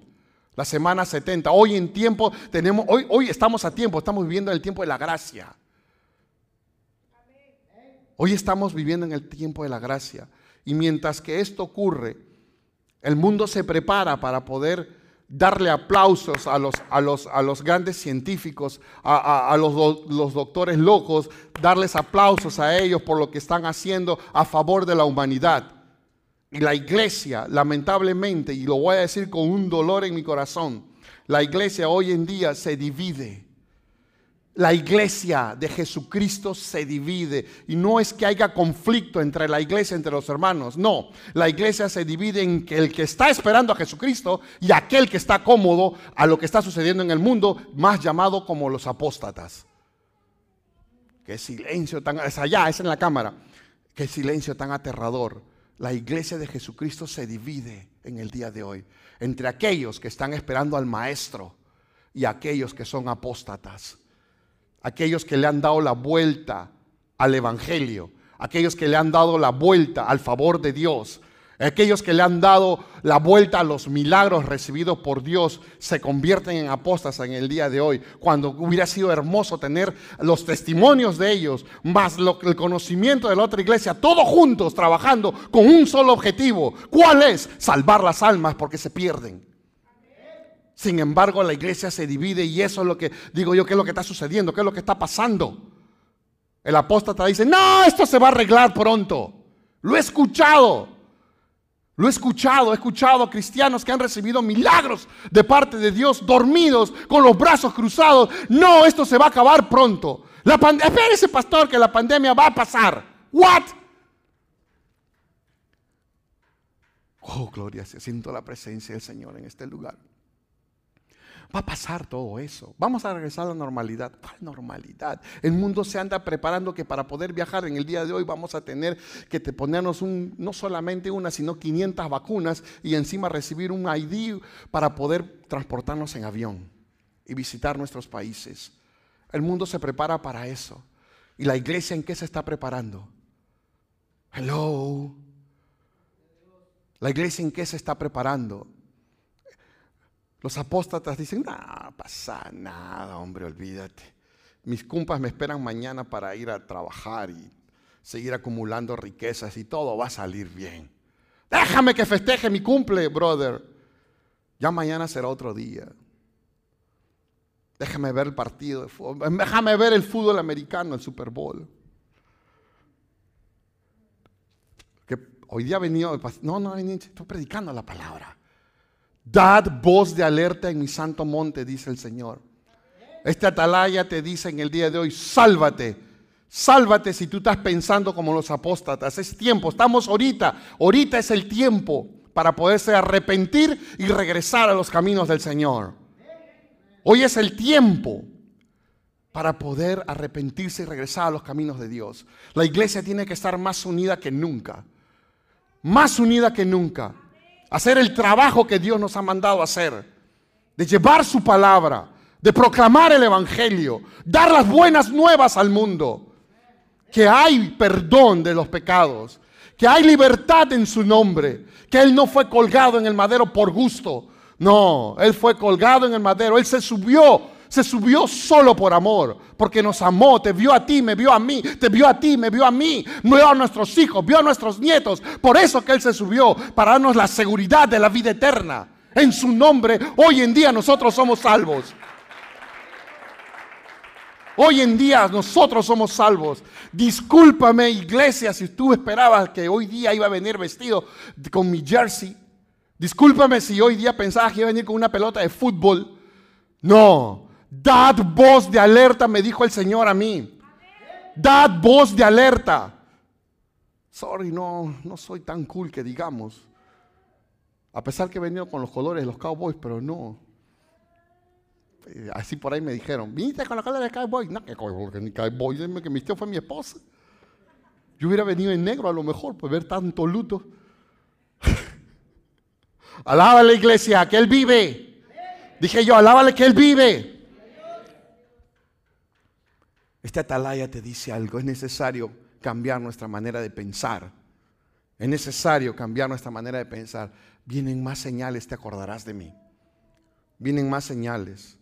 A: La semana 70. Hoy en tiempo tenemos, hoy, hoy estamos a tiempo, estamos viviendo el tiempo de la gracia. Hoy estamos viviendo en el tiempo de la gracia. Y mientras que esto ocurre, el mundo se prepara para poder darle aplausos a los, a los, a los grandes científicos, a, los, los, doctores locos, darles aplausos a ellos por lo que están haciendo a favor de la humanidad. Y la iglesia, lamentablemente, y lo voy a decir con un dolor en mi corazón, la iglesia hoy en día se divide. La iglesia de Jesucristo se divide y no es que haya conflicto entre la iglesia, entre los hermanos, no, la iglesia se divide en que el que está esperando a Jesucristo y aquel que está cómodo a lo que está sucediendo en el mundo, más llamado como los apóstatas. Qué silencio tan, es allá, es en la cámara, qué silencio tan aterrador. La iglesia de Jesucristo se divide en el día de hoy entre aquellos que están esperando al Maestro y aquellos que son apóstatas aquellos que le han dado la vuelta al Evangelio, aquellos que le han dado la vuelta al favor de Dios, aquellos que le han dado la vuelta a los milagros recibidos por Dios, se convierten en apóstatas en el día de hoy, cuando hubiera sido hermoso tener los testimonios de ellos, más el conocimiento de la otra iglesia, todos juntos trabajando con un solo objetivo. ¿Cuál es? Salvar las almas porque se pierden. Sin embargo, la iglesia se divide y eso es lo que digo yo, ¿qué es lo que está sucediendo? ¿Qué es lo que está pasando? El apóstata dice, no, esto se va a arreglar pronto. Lo he escuchado. Lo he escuchado, he escuchado a cristianos que han recibido milagros de parte de Dios, dormidos, con los brazos cruzados. No, esto se va a acabar pronto. La Espérese, pastor, que la pandemia va a pasar. ¿What? Oh, gloria, siento la presencia del Señor en este lugar. Va a pasar todo eso. Vamos a regresar a la normalidad. ¿Cuál normalidad? El mundo se anda preparando que para poder viajar en el día de hoy vamos a tener que te ponernos un, no solamente una, sino 500 vacunas y encima recibir un ID para poder transportarnos en avión y visitar nuestros países. El mundo se prepara para eso. ¿Y la iglesia en qué se está preparando? Hello. La iglesia en qué se está preparando? Los apóstatas dicen, no pasa nada, hombre, olvídate. Mis cumpas me esperan mañana para ir a trabajar y seguir acumulando riquezas y todo va a salir bien. Déjame que festeje mi cumple, brother. Ya mañana será otro día. Déjame ver el partido de. Déjame ver el fútbol americano, el Super Bowl. hoy día ha venido, no, no, estoy predicando la palabra. Dad voz de alerta en mi santo monte, dice el Señor. Este atalaya te dice en el día de hoy, sálvate. Sálvate si tú estás pensando como los apóstatas. Es tiempo, estamos ahorita. Ahorita es el tiempo para poderse arrepentir y regresar a los caminos del Señor. Hoy es el tiempo para poder arrepentirse y regresar a los caminos de Dios. La iglesia tiene que estar más unida que nunca. Más unida que nunca. Hacer el trabajo que Dios nos ha mandado hacer. De llevar su palabra. De proclamar el Evangelio. Dar las buenas nuevas al mundo. Que hay perdón de los pecados. Que hay libertad en su nombre. Que Él no fue colgado en el madero por gusto. No, Él fue colgado en el madero. Él se subió se subió solo por amor, porque nos amó, te vio a ti, me vio a mí, te vio a ti, me vio a mí, vio a nuestros hijos, vio a nuestros nietos. Por eso que Él se subió, para darnos la seguridad de la vida eterna. En su nombre, hoy en día nosotros somos salvos. Hoy en día nosotros somos salvos. Discúlpame, iglesia, si tú esperabas que hoy día iba a venir vestido con mi jersey. Discúlpame si hoy día pensabas que iba a venir con una pelota de fútbol. No, Dad voz de alerta, me dijo el Señor a mí. Dad voz de alerta. Sorry, no, no soy tan cool que digamos. A pesar que he venido con los colores de los Cowboys, pero no. Eh, así por ahí me dijeron, viniste con los colores de Cowboys. No, que Cowboys, que mi tío fue mi esposa. Yo hubiera venido en negro a lo mejor, por ver tanto luto. Alaba la iglesia, que Él vive. Dije yo, alábale que Él vive. Este atalaya te dice algo, es necesario cambiar nuestra manera de pensar. Es necesario cambiar nuestra manera de pensar. Vienen más señales, te acordarás de mí. Vienen más señales.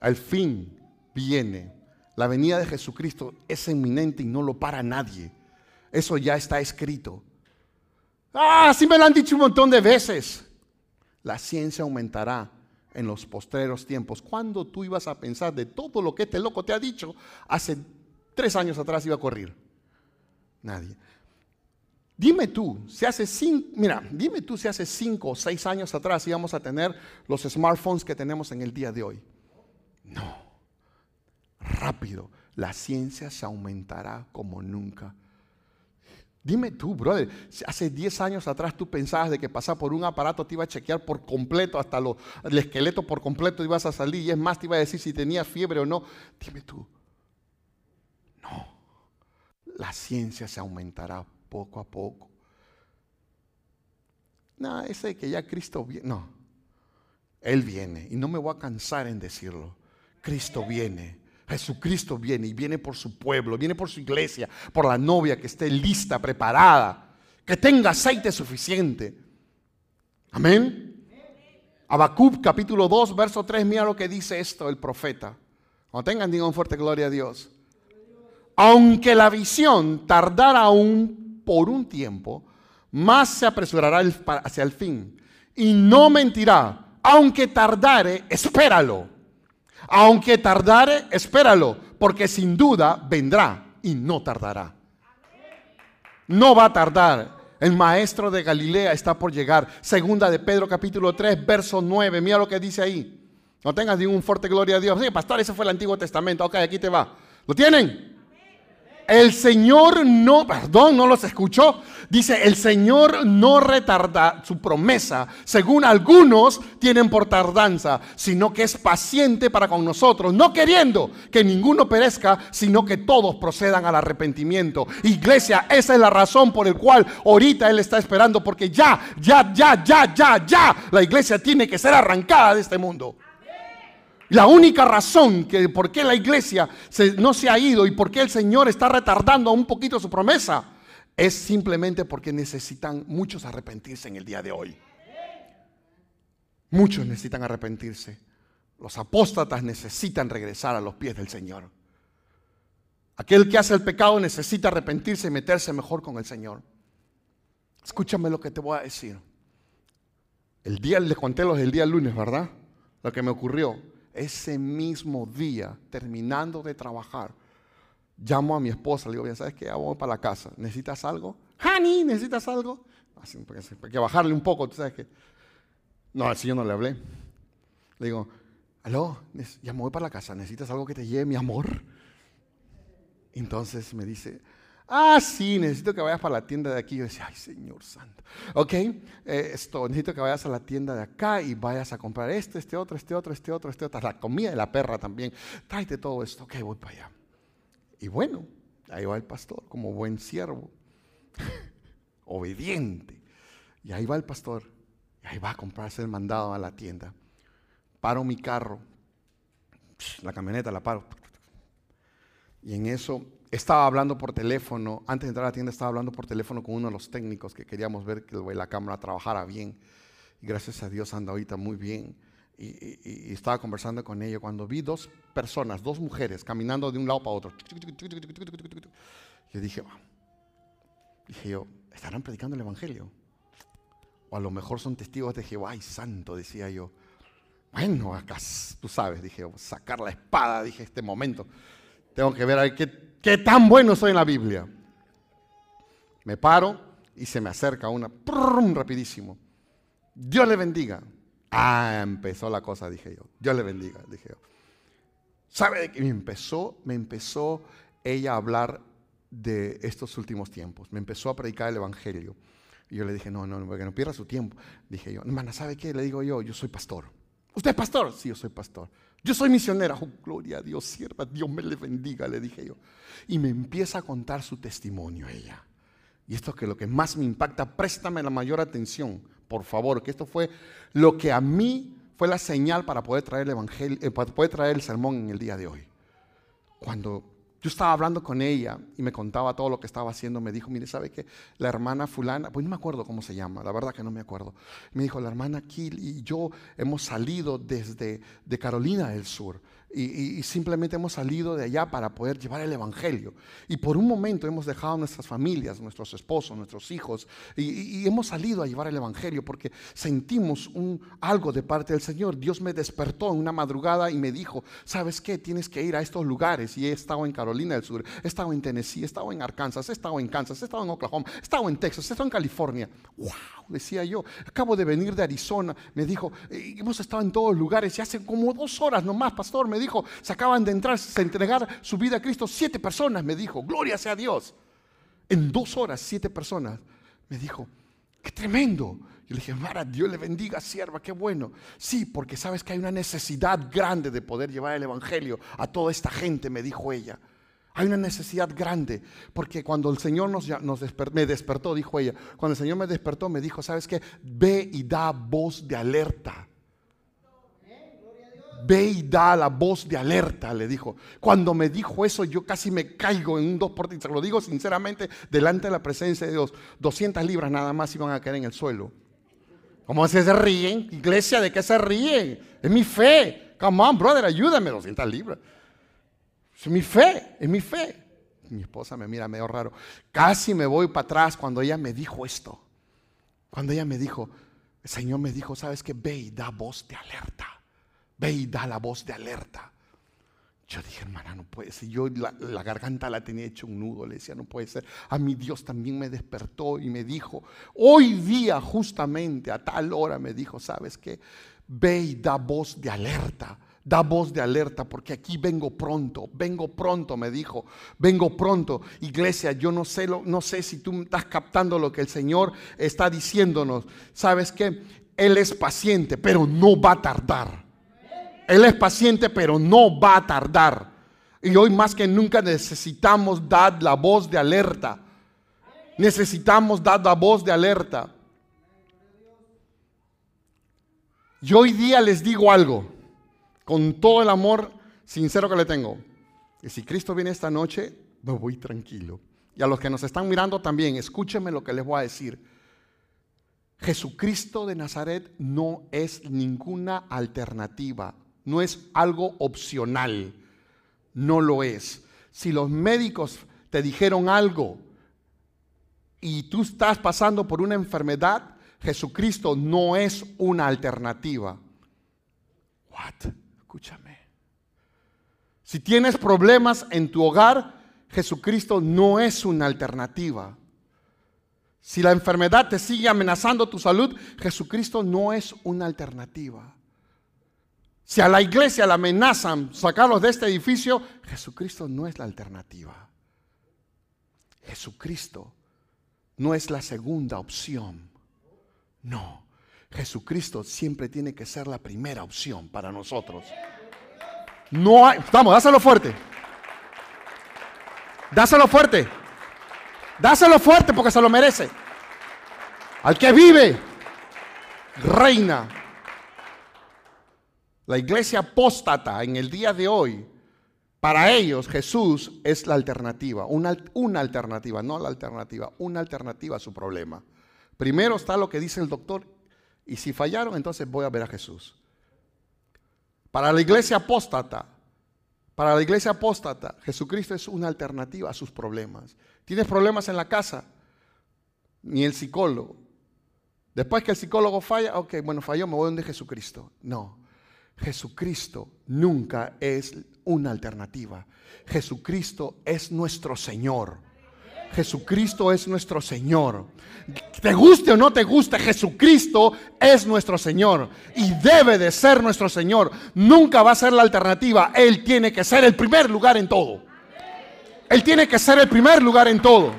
A: Al fin viene. La venida de Jesucristo es inminente y no lo para nadie. Eso ya está escrito. Ah, sí me lo han dicho un montón de veces. La ciencia aumentará en los postreros tiempos. ¿Cuándo tú ibas a pensar de todo lo que este loco te ha dicho hace tres años atrás iba a correr? Nadie. Dime tú, si hace cinco, mira, dime tú si hace cinco o seis años atrás íbamos a tener los smartphones que tenemos en el día de hoy. No. Rápido, la ciencia se aumentará como nunca Dime tú, brother, hace 10 años atrás tú pensabas de que pasar por un aparato te iba a chequear por completo, hasta lo, el esqueleto por completo ibas a salir y es más, te iba a decir si tenía fiebre o no. Dime tú, no, la ciencia se aumentará poco a poco. No, ese que ya Cristo viene, no, Él viene y no me voy a cansar en decirlo. Cristo viene. Jesucristo viene y viene por su pueblo, viene por su iglesia, por la novia que esté lista, preparada, que tenga aceite suficiente. Amén. Habacuc capítulo 2, verso 3, mira lo que dice esto el profeta. Cuando tengan, digan fuerte gloria a Dios. Aunque la visión tardara aún por un tiempo, más se apresurará hacia el fin. Y no mentirá, aunque tardare, espéralo aunque tardare, espéralo, porque sin duda vendrá y no tardará. No va a tardar. El maestro de Galilea está por llegar. Segunda de Pedro capítulo 3, verso 9. Mira lo que dice ahí. No tengas ningún fuerte gloria a Dios. Sí, pastor, ese fue el Antiguo Testamento. Ok, aquí te va. ¿Lo tienen? El Señor no, perdón, no los escuchó. Dice, el Señor no retarda su promesa, según algunos tienen por tardanza, sino que es paciente para con nosotros, no queriendo que ninguno perezca, sino que todos procedan al arrepentimiento. Iglesia, esa es la razón por la cual ahorita Él está esperando, porque ya, ya, ya, ya, ya, ya, la iglesia tiene que ser arrancada de este mundo. La única razón que por qué la iglesia no se ha ido y por qué el Señor está retardando un poquito su promesa es simplemente porque necesitan muchos arrepentirse en el día de hoy. Muchos necesitan arrepentirse. Los apóstatas necesitan regresar a los pies del Señor. Aquel que hace el pecado necesita arrepentirse y meterse mejor con el Señor. Escúchame lo que te voy a decir. El día, les conté los del día lunes, ¿verdad? Lo que me ocurrió ese mismo día, terminando de trabajar, llamo a mi esposa, le digo, bien, ¿sabes qué? Vamos para la casa. ¿Necesitas algo? honey, ¿necesitas algo? Así, hay que bajarle un poco, tú sabes que. No, al señor no le hablé. Le digo, aló, ya me voy para la casa, ¿necesitas algo que te lleve, mi amor? Entonces me dice, ah, sí, necesito que vayas para la tienda de aquí. Yo decía, ay, Señor Santo. Ok, eh, esto, necesito que vayas a la tienda de acá y vayas a comprar este, este otro, este otro, este otro, este otro, la comida de la perra también. Tráete todo esto. Ok, voy para allá. Y bueno, ahí va el pastor, como buen siervo, obediente. Y ahí va el pastor, y ahí va a comprarse el mandado a la tienda. Paro mi carro, la camioneta la paro y en eso estaba hablando por teléfono, antes de entrar a la tienda estaba hablando por teléfono con uno de los técnicos que queríamos ver que la cámara trabajara bien. Y gracias a Dios anda ahorita muy bien. Y, estaba conversando con ella cuando vi dos personas, dos mujeres, caminando de un lado para otro. Yo dije, dije yo, ¿estarán predicando el Evangelio? O a lo mejor son testigos de Jehová ay santo, decía yo. Bueno, acá, tú sabes, dije, sacar la espada, dije, este momento. Tengo que ver qué, qué tan bueno soy en la Biblia. Me paro y se me acerca una, rapidísimo. Dios le bendiga. Ah, empezó la cosa, dije yo. Dios le bendiga, dije yo. ¿Sabe qué? Me empezó, me empezó ella a hablar de estos últimos tiempos. Me empezó a predicar el Evangelio. Y yo le dije, no, no, que no pierda su tiempo. Dije yo, hermana, ¿sabe qué? Le digo yo, yo soy pastor. ¿Usted es pastor? Sí, yo soy pastor. Yo soy misionera. Oh, gloria a Dios, sierva. Dios me le bendiga, le dije yo. Y me empieza a contar su testimonio ella. Y esto es que lo que más me impacta, préstame la mayor atención, por favor, que esto fue lo que a mí fue la señal para poder traer el evangelio, eh, para poder traer el sermón en el día de hoy. Cuando yo estaba hablando con ella y me contaba todo lo que estaba haciendo. Me dijo, mire, ¿sabe qué? La hermana fulana, pues no me acuerdo cómo se llama, la verdad que no me acuerdo. Me dijo, la hermana Kill y yo hemos salido desde de Carolina del Sur y, simplemente hemos salido de allá para poder llevar el Evangelio. Y por un momento hemos dejado nuestras familias, nuestros esposos, nuestros hijos, y, hemos salido a llevar el Evangelio porque sentimos un, algo de parte del Señor. Dios me despertó en una madrugada y me dijo, ¿sabes qué? Tienes que ir a estos lugares. Y he estado en Carolina del Sur, he estado en Tennessee, he estado en Arkansas, he estado en Kansas, he estado en Oklahoma, he estado en Texas, he estado en California. ¡Wow! Decía yo, acabo de venir de Arizona. Me dijo, eh, hemos estado en todos lugares y hace como dos horas nomás, pastor, me dijo, se acaban de entrar, se entregar su vida a Cristo. Siete personas, me dijo, gloria sea Dios. En dos horas, siete personas. Me dijo, qué tremendo. Yo le dije, Mara, Dios le bendiga, sierva, qué bueno. Sí, porque sabes que hay una necesidad grande de poder llevar el Evangelio a toda esta gente, me dijo ella. Hay una necesidad grande, porque cuando el Señor nos, nos me despertó, dijo ella, cuando el Señor me despertó, me dijo, ¿sabes qué? Ve y da voz de alerta ve y da la voz de alerta, le dijo. Cuando me dijo eso, yo casi me caigo en un dos por Se lo digo sinceramente, delante de la presencia de Dios. 200 libras nada más iban a caer en el suelo. ¿Cómo se ríen? Iglesia, ¿de qué se ríen? Es mi fe. Come on, brother, ayúdame. 200 libras. Es mi fe, es mi fe. Mi esposa me mira medio raro. Casi me voy para atrás cuando ella me dijo esto. Cuando ella me dijo, el Señor me dijo, ¿sabes qué? Ve y da voz de alerta. Ve y da la voz de alerta. Yo dije, hermana, no puede ser. Yo la, garganta la tenía hecho un nudo. Le decía, no puede ser. A mi Dios también me despertó y me dijo, hoy día justamente a tal hora me dijo, ¿sabes qué? Ve y da voz de alerta. Da voz de alerta porque aquí vengo pronto, vengo pronto, me dijo, vengo pronto. Iglesia, yo no sé, no sé si tú estás captando lo que el Señor está diciéndonos. ¿Sabes qué? Él es paciente, pero no va a tardar. Él es paciente, pero no va a tardar. Y hoy más que nunca necesitamos dar la voz de alerta. Necesitamos dar la voz de alerta. Y hoy día les digo algo, con todo el amor sincero que le tengo. Que si Cristo viene esta noche, me voy tranquilo. Y a los que nos están mirando también, escúchenme lo que les voy a decir. Jesucristo de Nazaret no es ninguna alternativa no es algo opcional, no lo es. Si los médicos te dijeron algo y tú estás pasando por una enfermedad, Jesucristo no es una alternativa. What? Escúchame. Si tienes problemas en tu hogar, Jesucristo no es una alternativa. Si la enfermedad te sigue amenazando tu salud, Jesucristo no es una alternativa. Si a la iglesia la amenazan sacarlos de este edificio, Jesucristo no es la alternativa. Jesucristo no es la segunda opción. No, Jesucristo siempre tiene que ser la primera opción para nosotros. No hay, vamos, dáselo fuerte. Dáselo fuerte. Dáselo fuerte porque se lo merece. Al que vive, reina. La iglesia apóstata en el día de hoy, para ellos Jesús es la alternativa, una, alternativa, no la alternativa, una alternativa a su problema. Primero está lo que dice el doctor y si fallaron, entonces voy a ver a Jesús. Para la iglesia apóstata, para la iglesia apóstata, Jesucristo es una alternativa a sus problemas. ¿Tienes problemas en la casa? Ni el psicólogo. Después que el psicólogo falla, ok, bueno, falló, me voy donde Jesucristo. No, Jesucristo nunca es una alternativa. Jesucristo es nuestro Señor. Jesucristo es nuestro Señor. Te guste o no te guste, Jesucristo es nuestro Señor y debe de ser nuestro Señor. Nunca va a ser la alternativa. Él tiene que ser el primer lugar en todo. Él tiene que ser el primer lugar en todo.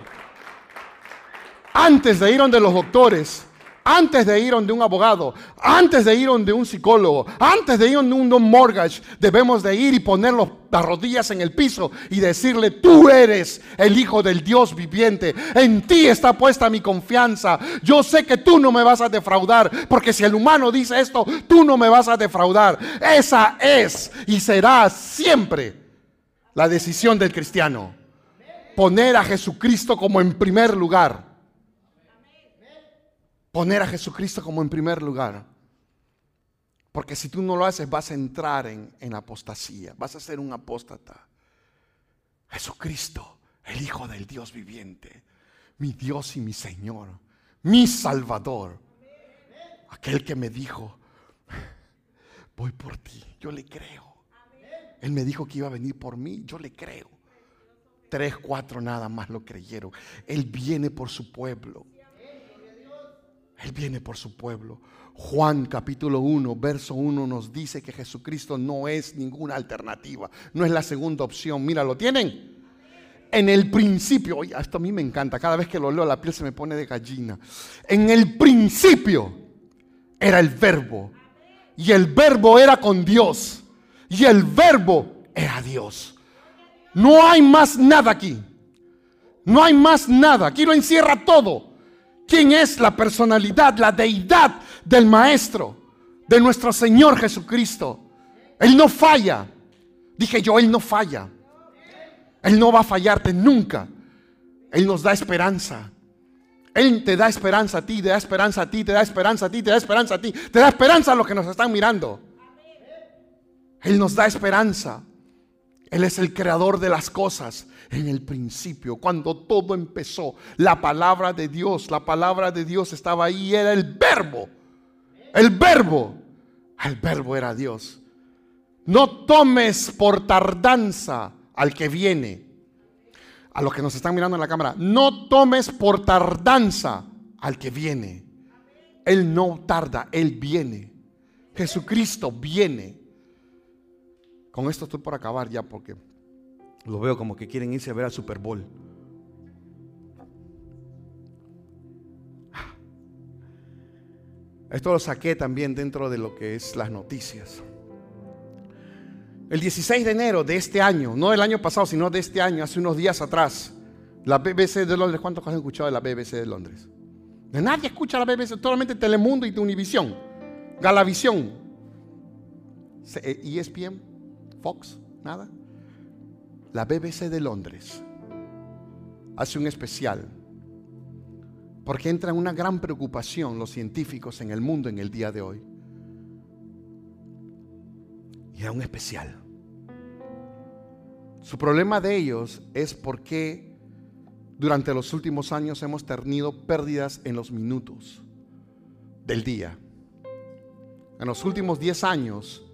A: Antes de ir donde los doctores, antes de ir donde un abogado, antes de ir donde un psicólogo, antes de ir donde un mortgage, debemos de ir y poner las rodillas en el piso y decirle, tú eres el Hijo del Dios viviente, en ti está puesta mi confianza, yo sé que tú no me vas a defraudar, porque si el humano dice esto, tú no me vas a defraudar. Esa es y será siempre la decisión del cristiano. Poner a Jesucristo como en primer lugar poner a Jesucristo como en primer lugar. Porque si tú no lo haces, vas a entrar en, en apostasía, vas a ser un apóstata. Jesucristo, el Hijo del Dios viviente, mi Dios y mi Señor, mi Salvador, aquel que me dijo, voy por ti, yo le creo. Él me dijo que iba a venir por mí, yo le creo. Tres, cuatro nada más lo creyeron. Él viene por su pueblo. Él viene por su pueblo. Juan capítulo 1, verso 1 nos dice que Jesucristo no es ninguna alternativa, no es la segunda opción. Mira, ¿lo tienen? En el principio, oye, esto a mí me encanta, cada vez que lo leo la piel se me pone de gallina. En el principio era el verbo y el verbo era con Dios y el verbo era Dios. No hay más nada aquí. No hay más nada. Aquí lo encierra todo. ¿Quién es la personalidad, la deidad del Maestro, de nuestro Señor Jesucristo? Él no falla. Dije yo, Él no falla. Él no va a fallarte nunca. Él nos da esperanza. Él te da esperanza a ti, te da esperanza a ti, te da esperanza a ti, te da esperanza a ti, te da esperanza a los que nos están mirando. Él nos da esperanza. Él es el creador de las cosas en el principio, cuando todo empezó. La palabra de Dios, la palabra de Dios estaba ahí, era el verbo. El verbo. El verbo era Dios. No tomes por tardanza al que viene. A los que nos están mirando en la cámara, no tomes por tardanza al que viene. Él no tarda, Él viene. Jesucristo viene. Con esto estoy por acabar ya porque lo veo como que quieren irse a ver al Super Bowl. Esto lo saqué también dentro de lo que es las noticias. El 16 de enero de este año, no del año pasado, sino de este año, hace unos días atrás, la BBC de Londres, ¿cuántos han escuchado de la BBC de Londres? Nadie escucha la BBC, solamente Telemundo y Univisión, Galavisión, ESPN, e Fox, nada la BBC de Londres hace un especial porque entra en una gran preocupación los científicos en el mundo en el día de hoy. Y era un especial. Su problema de ellos es porque durante los últimos años hemos tenido pérdidas en los minutos del día. En los últimos 10 años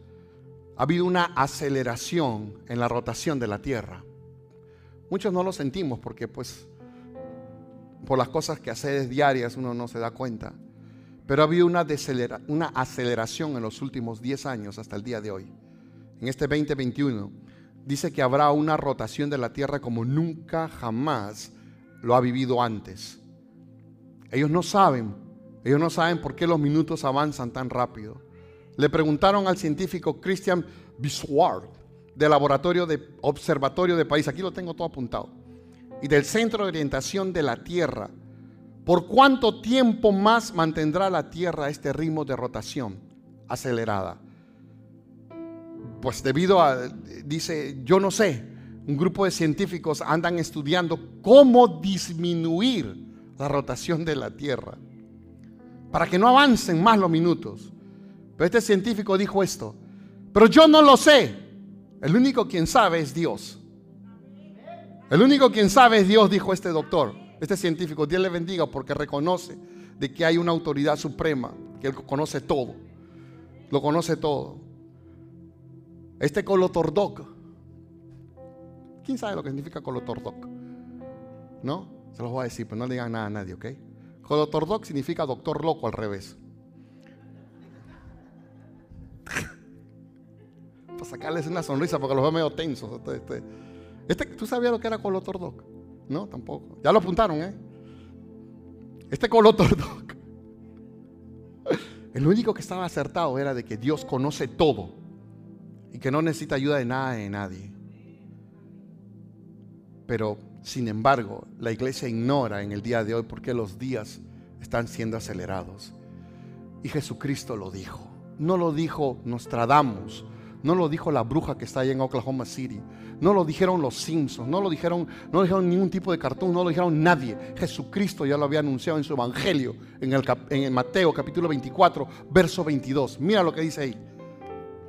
A: ha habido una aceleración en la rotación de la Tierra. Muchos no lo sentimos porque pues por las cosas que hace diarias uno no se da cuenta. Pero ha habido una, una aceleración en los últimos 10 años hasta el día de hoy. En este 2021 dice que habrá una rotación de la Tierra como nunca jamás lo ha vivido antes. Ellos no saben, ellos no saben por qué los minutos avanzan tan rápido. Le preguntaron al científico Christian Bisward del Laboratorio de Observatorio de País, aquí lo tengo todo apuntado, y del Centro de Orientación de la Tierra, ¿por cuánto tiempo más mantendrá la Tierra este ritmo de rotación acelerada? Pues debido a, dice, yo no sé, un grupo de científicos andan estudiando cómo disminuir la rotación de la Tierra para que no avancen más los minutos. Pero este científico dijo esto, pero yo no lo sé. El único quien sabe es Dios. El único quien sabe es Dios, dijo este doctor, este científico. Dios le bendiga porque reconoce de que hay una autoridad suprema, que él conoce todo. Lo conoce todo. Este colotordoc. ¿Quién sabe lo que significa colotordoc? ¿No? Se los voy a decir, pero no le digan nada a nadie, ¿ok? Colotordoc significa doctor loco al revés. Sacarles una sonrisa porque los veo medio tensos. Este, este, este, ¿Tú sabías lo que era colotordoc? No, tampoco. Ya lo apuntaron, ¿eh? Este colotordoc. El único que estaba acertado era de que Dios conoce todo y que no necesita ayuda de nada de nadie. Pero, sin embargo, la iglesia ignora en el día de hoy por qué los días están siendo acelerados. Y Jesucristo lo dijo. No lo dijo Nostradamus, no lo dijo la bruja que está ahí en Oklahoma City. No lo dijeron los Simpsons. No lo dijeron, no lo dijeron ningún tipo de cartón. No lo dijeron nadie. Jesucristo ya lo había anunciado en su evangelio. En el, Mateo capítulo 24, verso 22. Mira lo que dice ahí.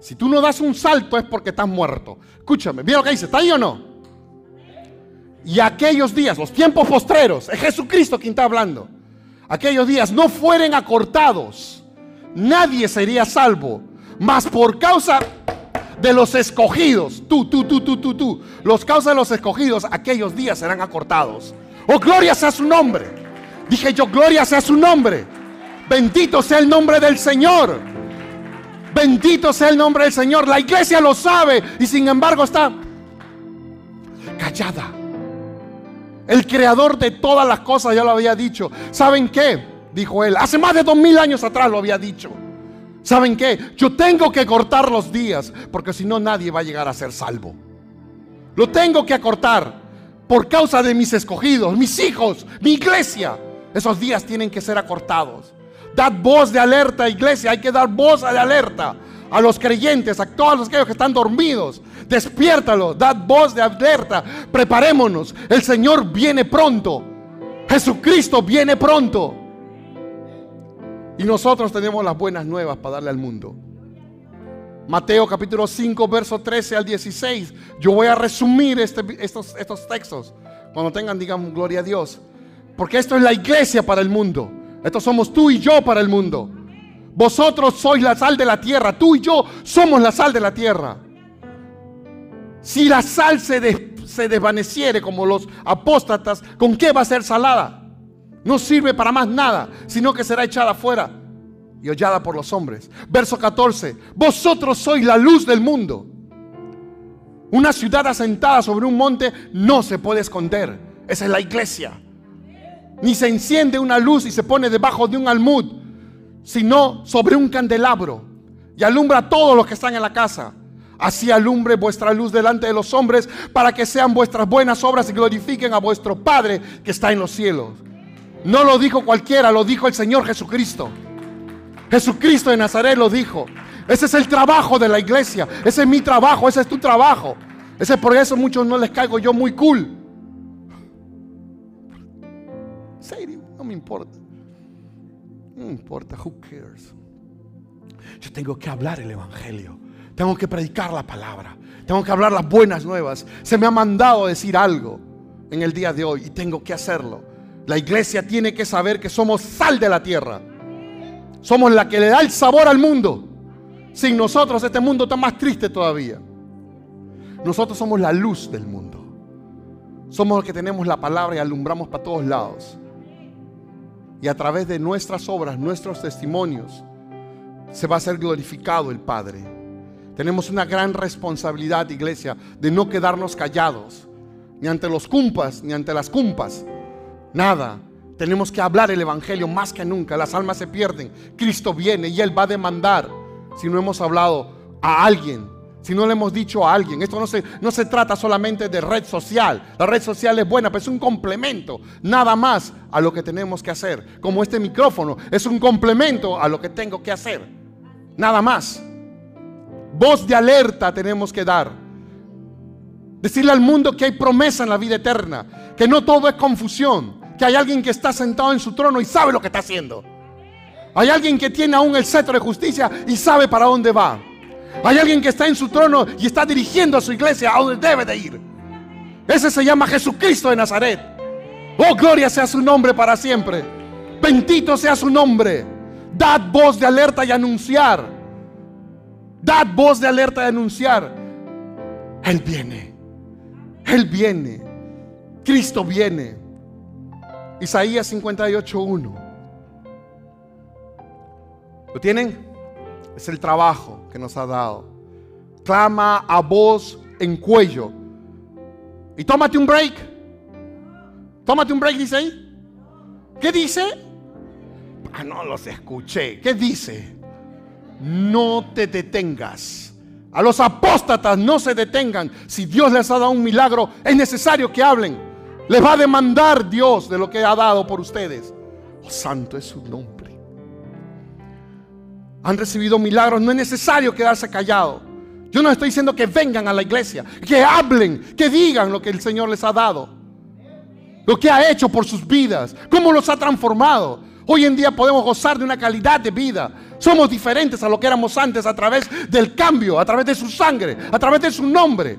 A: Si tú no das un salto es porque estás muerto. Escúchame, mira lo que dice, ¿está ahí o no? Y aquellos días, los tiempos postreros, es Jesucristo quien está hablando. Aquellos días no fueren acortados, nadie sería salvo, mas por causa de los escogidos, tú, tú, tú, tú, tú, tú, los causas de los escogidos, aquellos días serán acortados. Oh, gloria sea su nombre. Dije yo, gloria sea su nombre. Bendito sea el nombre del Señor. Bendito sea el nombre del Señor. La iglesia lo sabe y sin embargo está callada. El creador de todas las cosas ya lo había dicho. ¿Saben qué? Dijo él. Hace más de dos mil años atrás lo había dicho. ¿Saben qué? Yo tengo que cortar los días porque si no nadie va a llegar a ser salvo. Lo tengo que acortar por causa de mis escogidos, mis hijos, mi iglesia. Esos días tienen que ser acortados. Dad voz de alerta, iglesia. Hay que dar voz de alerta a los creyentes, a todos aquellos que están dormidos. Despiértalo, dad voz de alerta. Preparémonos. El Señor viene pronto. Jesucristo viene pronto. Y nosotros tenemos las buenas nuevas para darle al mundo. Mateo capítulo 5, verso 13 al 16. Yo voy a resumir este, estos, estos textos. Cuando tengan, digamos, gloria a Dios. Porque esto es la iglesia para el mundo. Estos somos tú y yo para el mundo. Vosotros sois la sal de la tierra. Tú y yo somos la sal de la tierra. Si la sal se, se desvaneciere como los apóstatas, ¿con qué va a ser salada? No sirve para más nada, sino que será echada afuera y hollada por los hombres. Verso 14. Vosotros sois la luz del mundo. Una ciudad asentada sobre un monte no se puede esconder. Esa es la iglesia ni se enciende una luz y se pone debajo de un almud, sino sobre un candelabro y alumbra a todos los que están en la casa. Así alumbre vuestra luz delante de los hombres para que sean vuestras buenas obras y glorifiquen a vuestro Padre que está en los cielos. No lo dijo cualquiera, lo dijo el Señor Jesucristo. Jesucristo de Nazaret lo dijo. Ese es el trabajo de la iglesia. Ese es mi trabajo, ese es tu trabajo. Ese por eso muchos no les caigo yo muy cool. No me importa. No me importa, who cares. Yo tengo que hablar el Evangelio. Tengo que predicar la palabra. Tengo que hablar las buenas nuevas. Se me ha mandado decir algo en el día de hoy y tengo que hacerlo. La iglesia tiene que saber que somos sal de la tierra. Somos la que le da el sabor al mundo. Sin nosotros este mundo está más triste todavía. Nosotros somos la luz del mundo. Somos los que tenemos la palabra y alumbramos para todos lados. y a través de nuestras obras, nuestros testimonios, se va a ser glorificado el Padre. Tenemos una gran responsabilidad, iglesia, de no quedarnos callados, ni ante los cumpas, ni ante las cumpas. Nada. Tenemos que hablar el Evangelio más que nunca. Las almas se pierden. Cristo viene y Él va a demandar si no hemos hablado a alguien, si no le hemos dicho a alguien. Esto no se, no se trata solamente de red social. La red social es buena, pero es un complemento, nada más a lo que tenemos que hacer. Como este micrófono es un complemento a lo que tengo que hacer. Nada más. Voz de alerta tenemos que dar. Decirle al mundo que hay promesa en la vida eterna, que no todo es confusión, hay alguien que está sentado en su trono y sabe lo que está haciendo. Hay alguien que tiene aún el cetro de justicia y sabe para dónde va. Hay alguien que está en su trono y está dirigiendo a su iglesia a donde debe de ir. Ese se llama Jesucristo de Nazaret. Oh, gloria sea su nombre para siempre. Bendito sea su nombre. Dad voz de alerta y anunciar. Dad voz de alerta y anunciar. Él viene. Él viene. Cristo viene. Isaías 58.1. ¿Lo tienen? Es el trabajo que nos ha dado. Clama a voz en cuello. Y tómate un break. Tómate un break, dice ahí. ¿Qué dice? Ah, no los escuché. ¿Qué dice? No te detengas. A los apóstatas no se detengan. Si Dios les ha dado un milagro, es necesario que hablen. Les va a demandar Dios de lo que ha dado por ustedes. Oh, santo es su nombre han recibido milagros, no es necesario quedarse callado. Yo no estoy diciendo que vengan a la iglesia, que hablen, que digan lo que el Señor les ha dado, lo que ha hecho por sus vidas, cómo los ha transformado. Hoy en día podemos gozar de una calidad de vida. Somos diferentes a lo que éramos antes a través del cambio, a través de su sangre, a través de su nombre.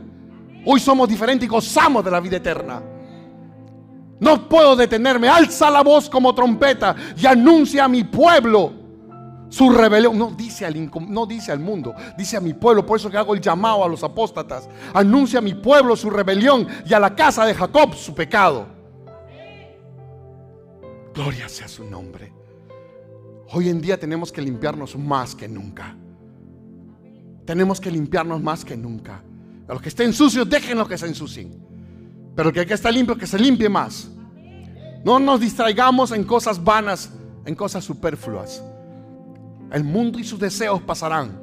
A: Hoy somos diferentes y gozamos de la vida eterna. No puedo detenerme. Alza la voz como trompeta y anuncia a mi pueblo su rebelión. No dice, al, no dice al mundo, dice a mi pueblo. Por eso que hago el llamado a los apóstatas. Anuncia a mi pueblo su rebelión y a la casa de Jacob su pecado. Gloria sea su nombre. Hoy en día tenemos que limpiarnos más que nunca. Tenemos que limpiarnos más que nunca. A los que estén sucios, déjenlos que se ensucien. Pero el que está limpio, que se limpie más. No nos distraigamos en cosas vanas, en cosas superfluas. El mundo y sus deseos pasarán.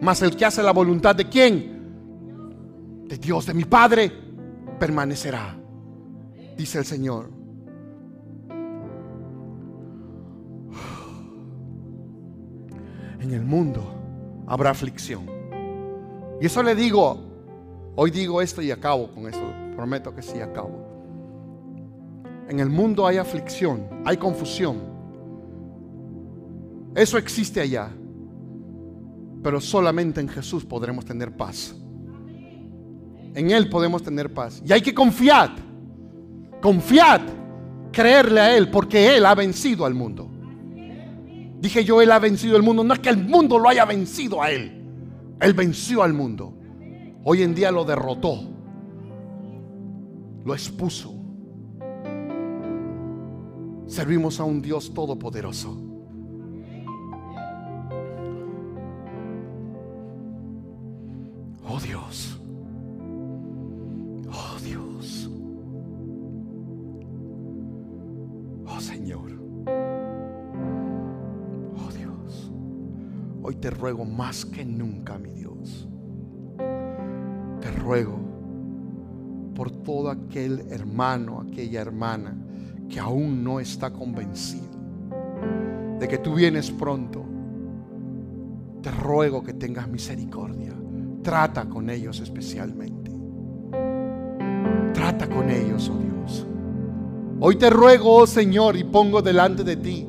A: Mas el que hace la voluntad de quién? De Dios, de mi Padre, permanecerá. Dice el Señor. En el mundo habrá aflicción. Y eso le digo, hoy digo esto y acabo con eso. Prometo que sí acabo. En el mundo hay aflicción, hay confusión. Eso existe allá. Pero solamente en Jesús podremos tener paz. En Él podemos tener paz. Y hay que confiar. Confiar. Creerle a Él porque Él ha vencido al mundo. Dije yo, Él ha vencido al mundo. No es que el mundo lo haya vencido a Él. Él venció al mundo. Hoy en día lo derrotó. Lo expuso. Servimos a un Dios todopoderoso. Oh Dios. Oh Dios. Oh Señor. Oh Dios. Hoy te ruego más que nunca, mi Dios. Ruego por todo aquel hermano, aquella hermana que aún no está convencido de que tú vienes pronto. Te ruego que tengas misericordia. Trata con ellos especialmente. Trata con ellos, oh Dios. Hoy te ruego, oh Señor, y pongo delante de ti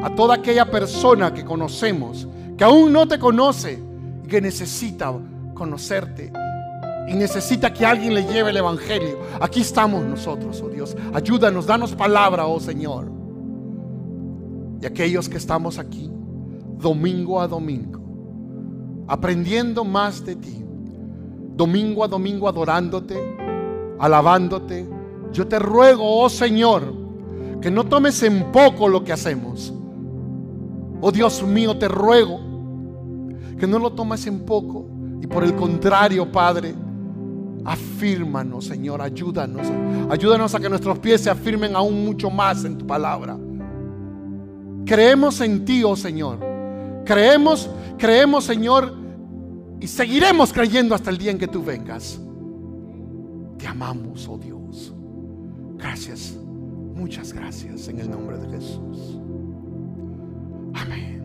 A: a toda aquella persona que conocemos, que aún no te conoce y que necesita conocerte y necesita que alguien le lleve el Evangelio. Aquí estamos nosotros, oh Dios. Ayúdanos, danos palabra, oh Señor. Y aquellos que estamos aquí, domingo a domingo, aprendiendo más de ti, domingo a domingo adorándote, alabándote. Yo te ruego, oh Señor, Que no tomes en poco lo que hacemos. Oh Dios mío, te ruego que no lo tomes en poco. Y por el contrario, Padre, afírmanos, Señor, ayúdanos. Ayúdanos a que nuestros pies se afirmen aún mucho más en tu palabra. Creemos en ti, oh Señor. Creemos, creemos, Señor, y seguiremos creyendo hasta el día en que tú vengas. Te amamos, oh Dios. Gracias, muchas gracias en el nombre de Jesús. Amén,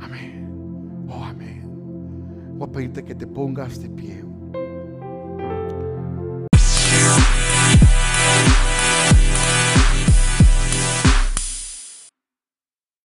A: amén, oh amén. Voy a pedirte que te pongas de pie.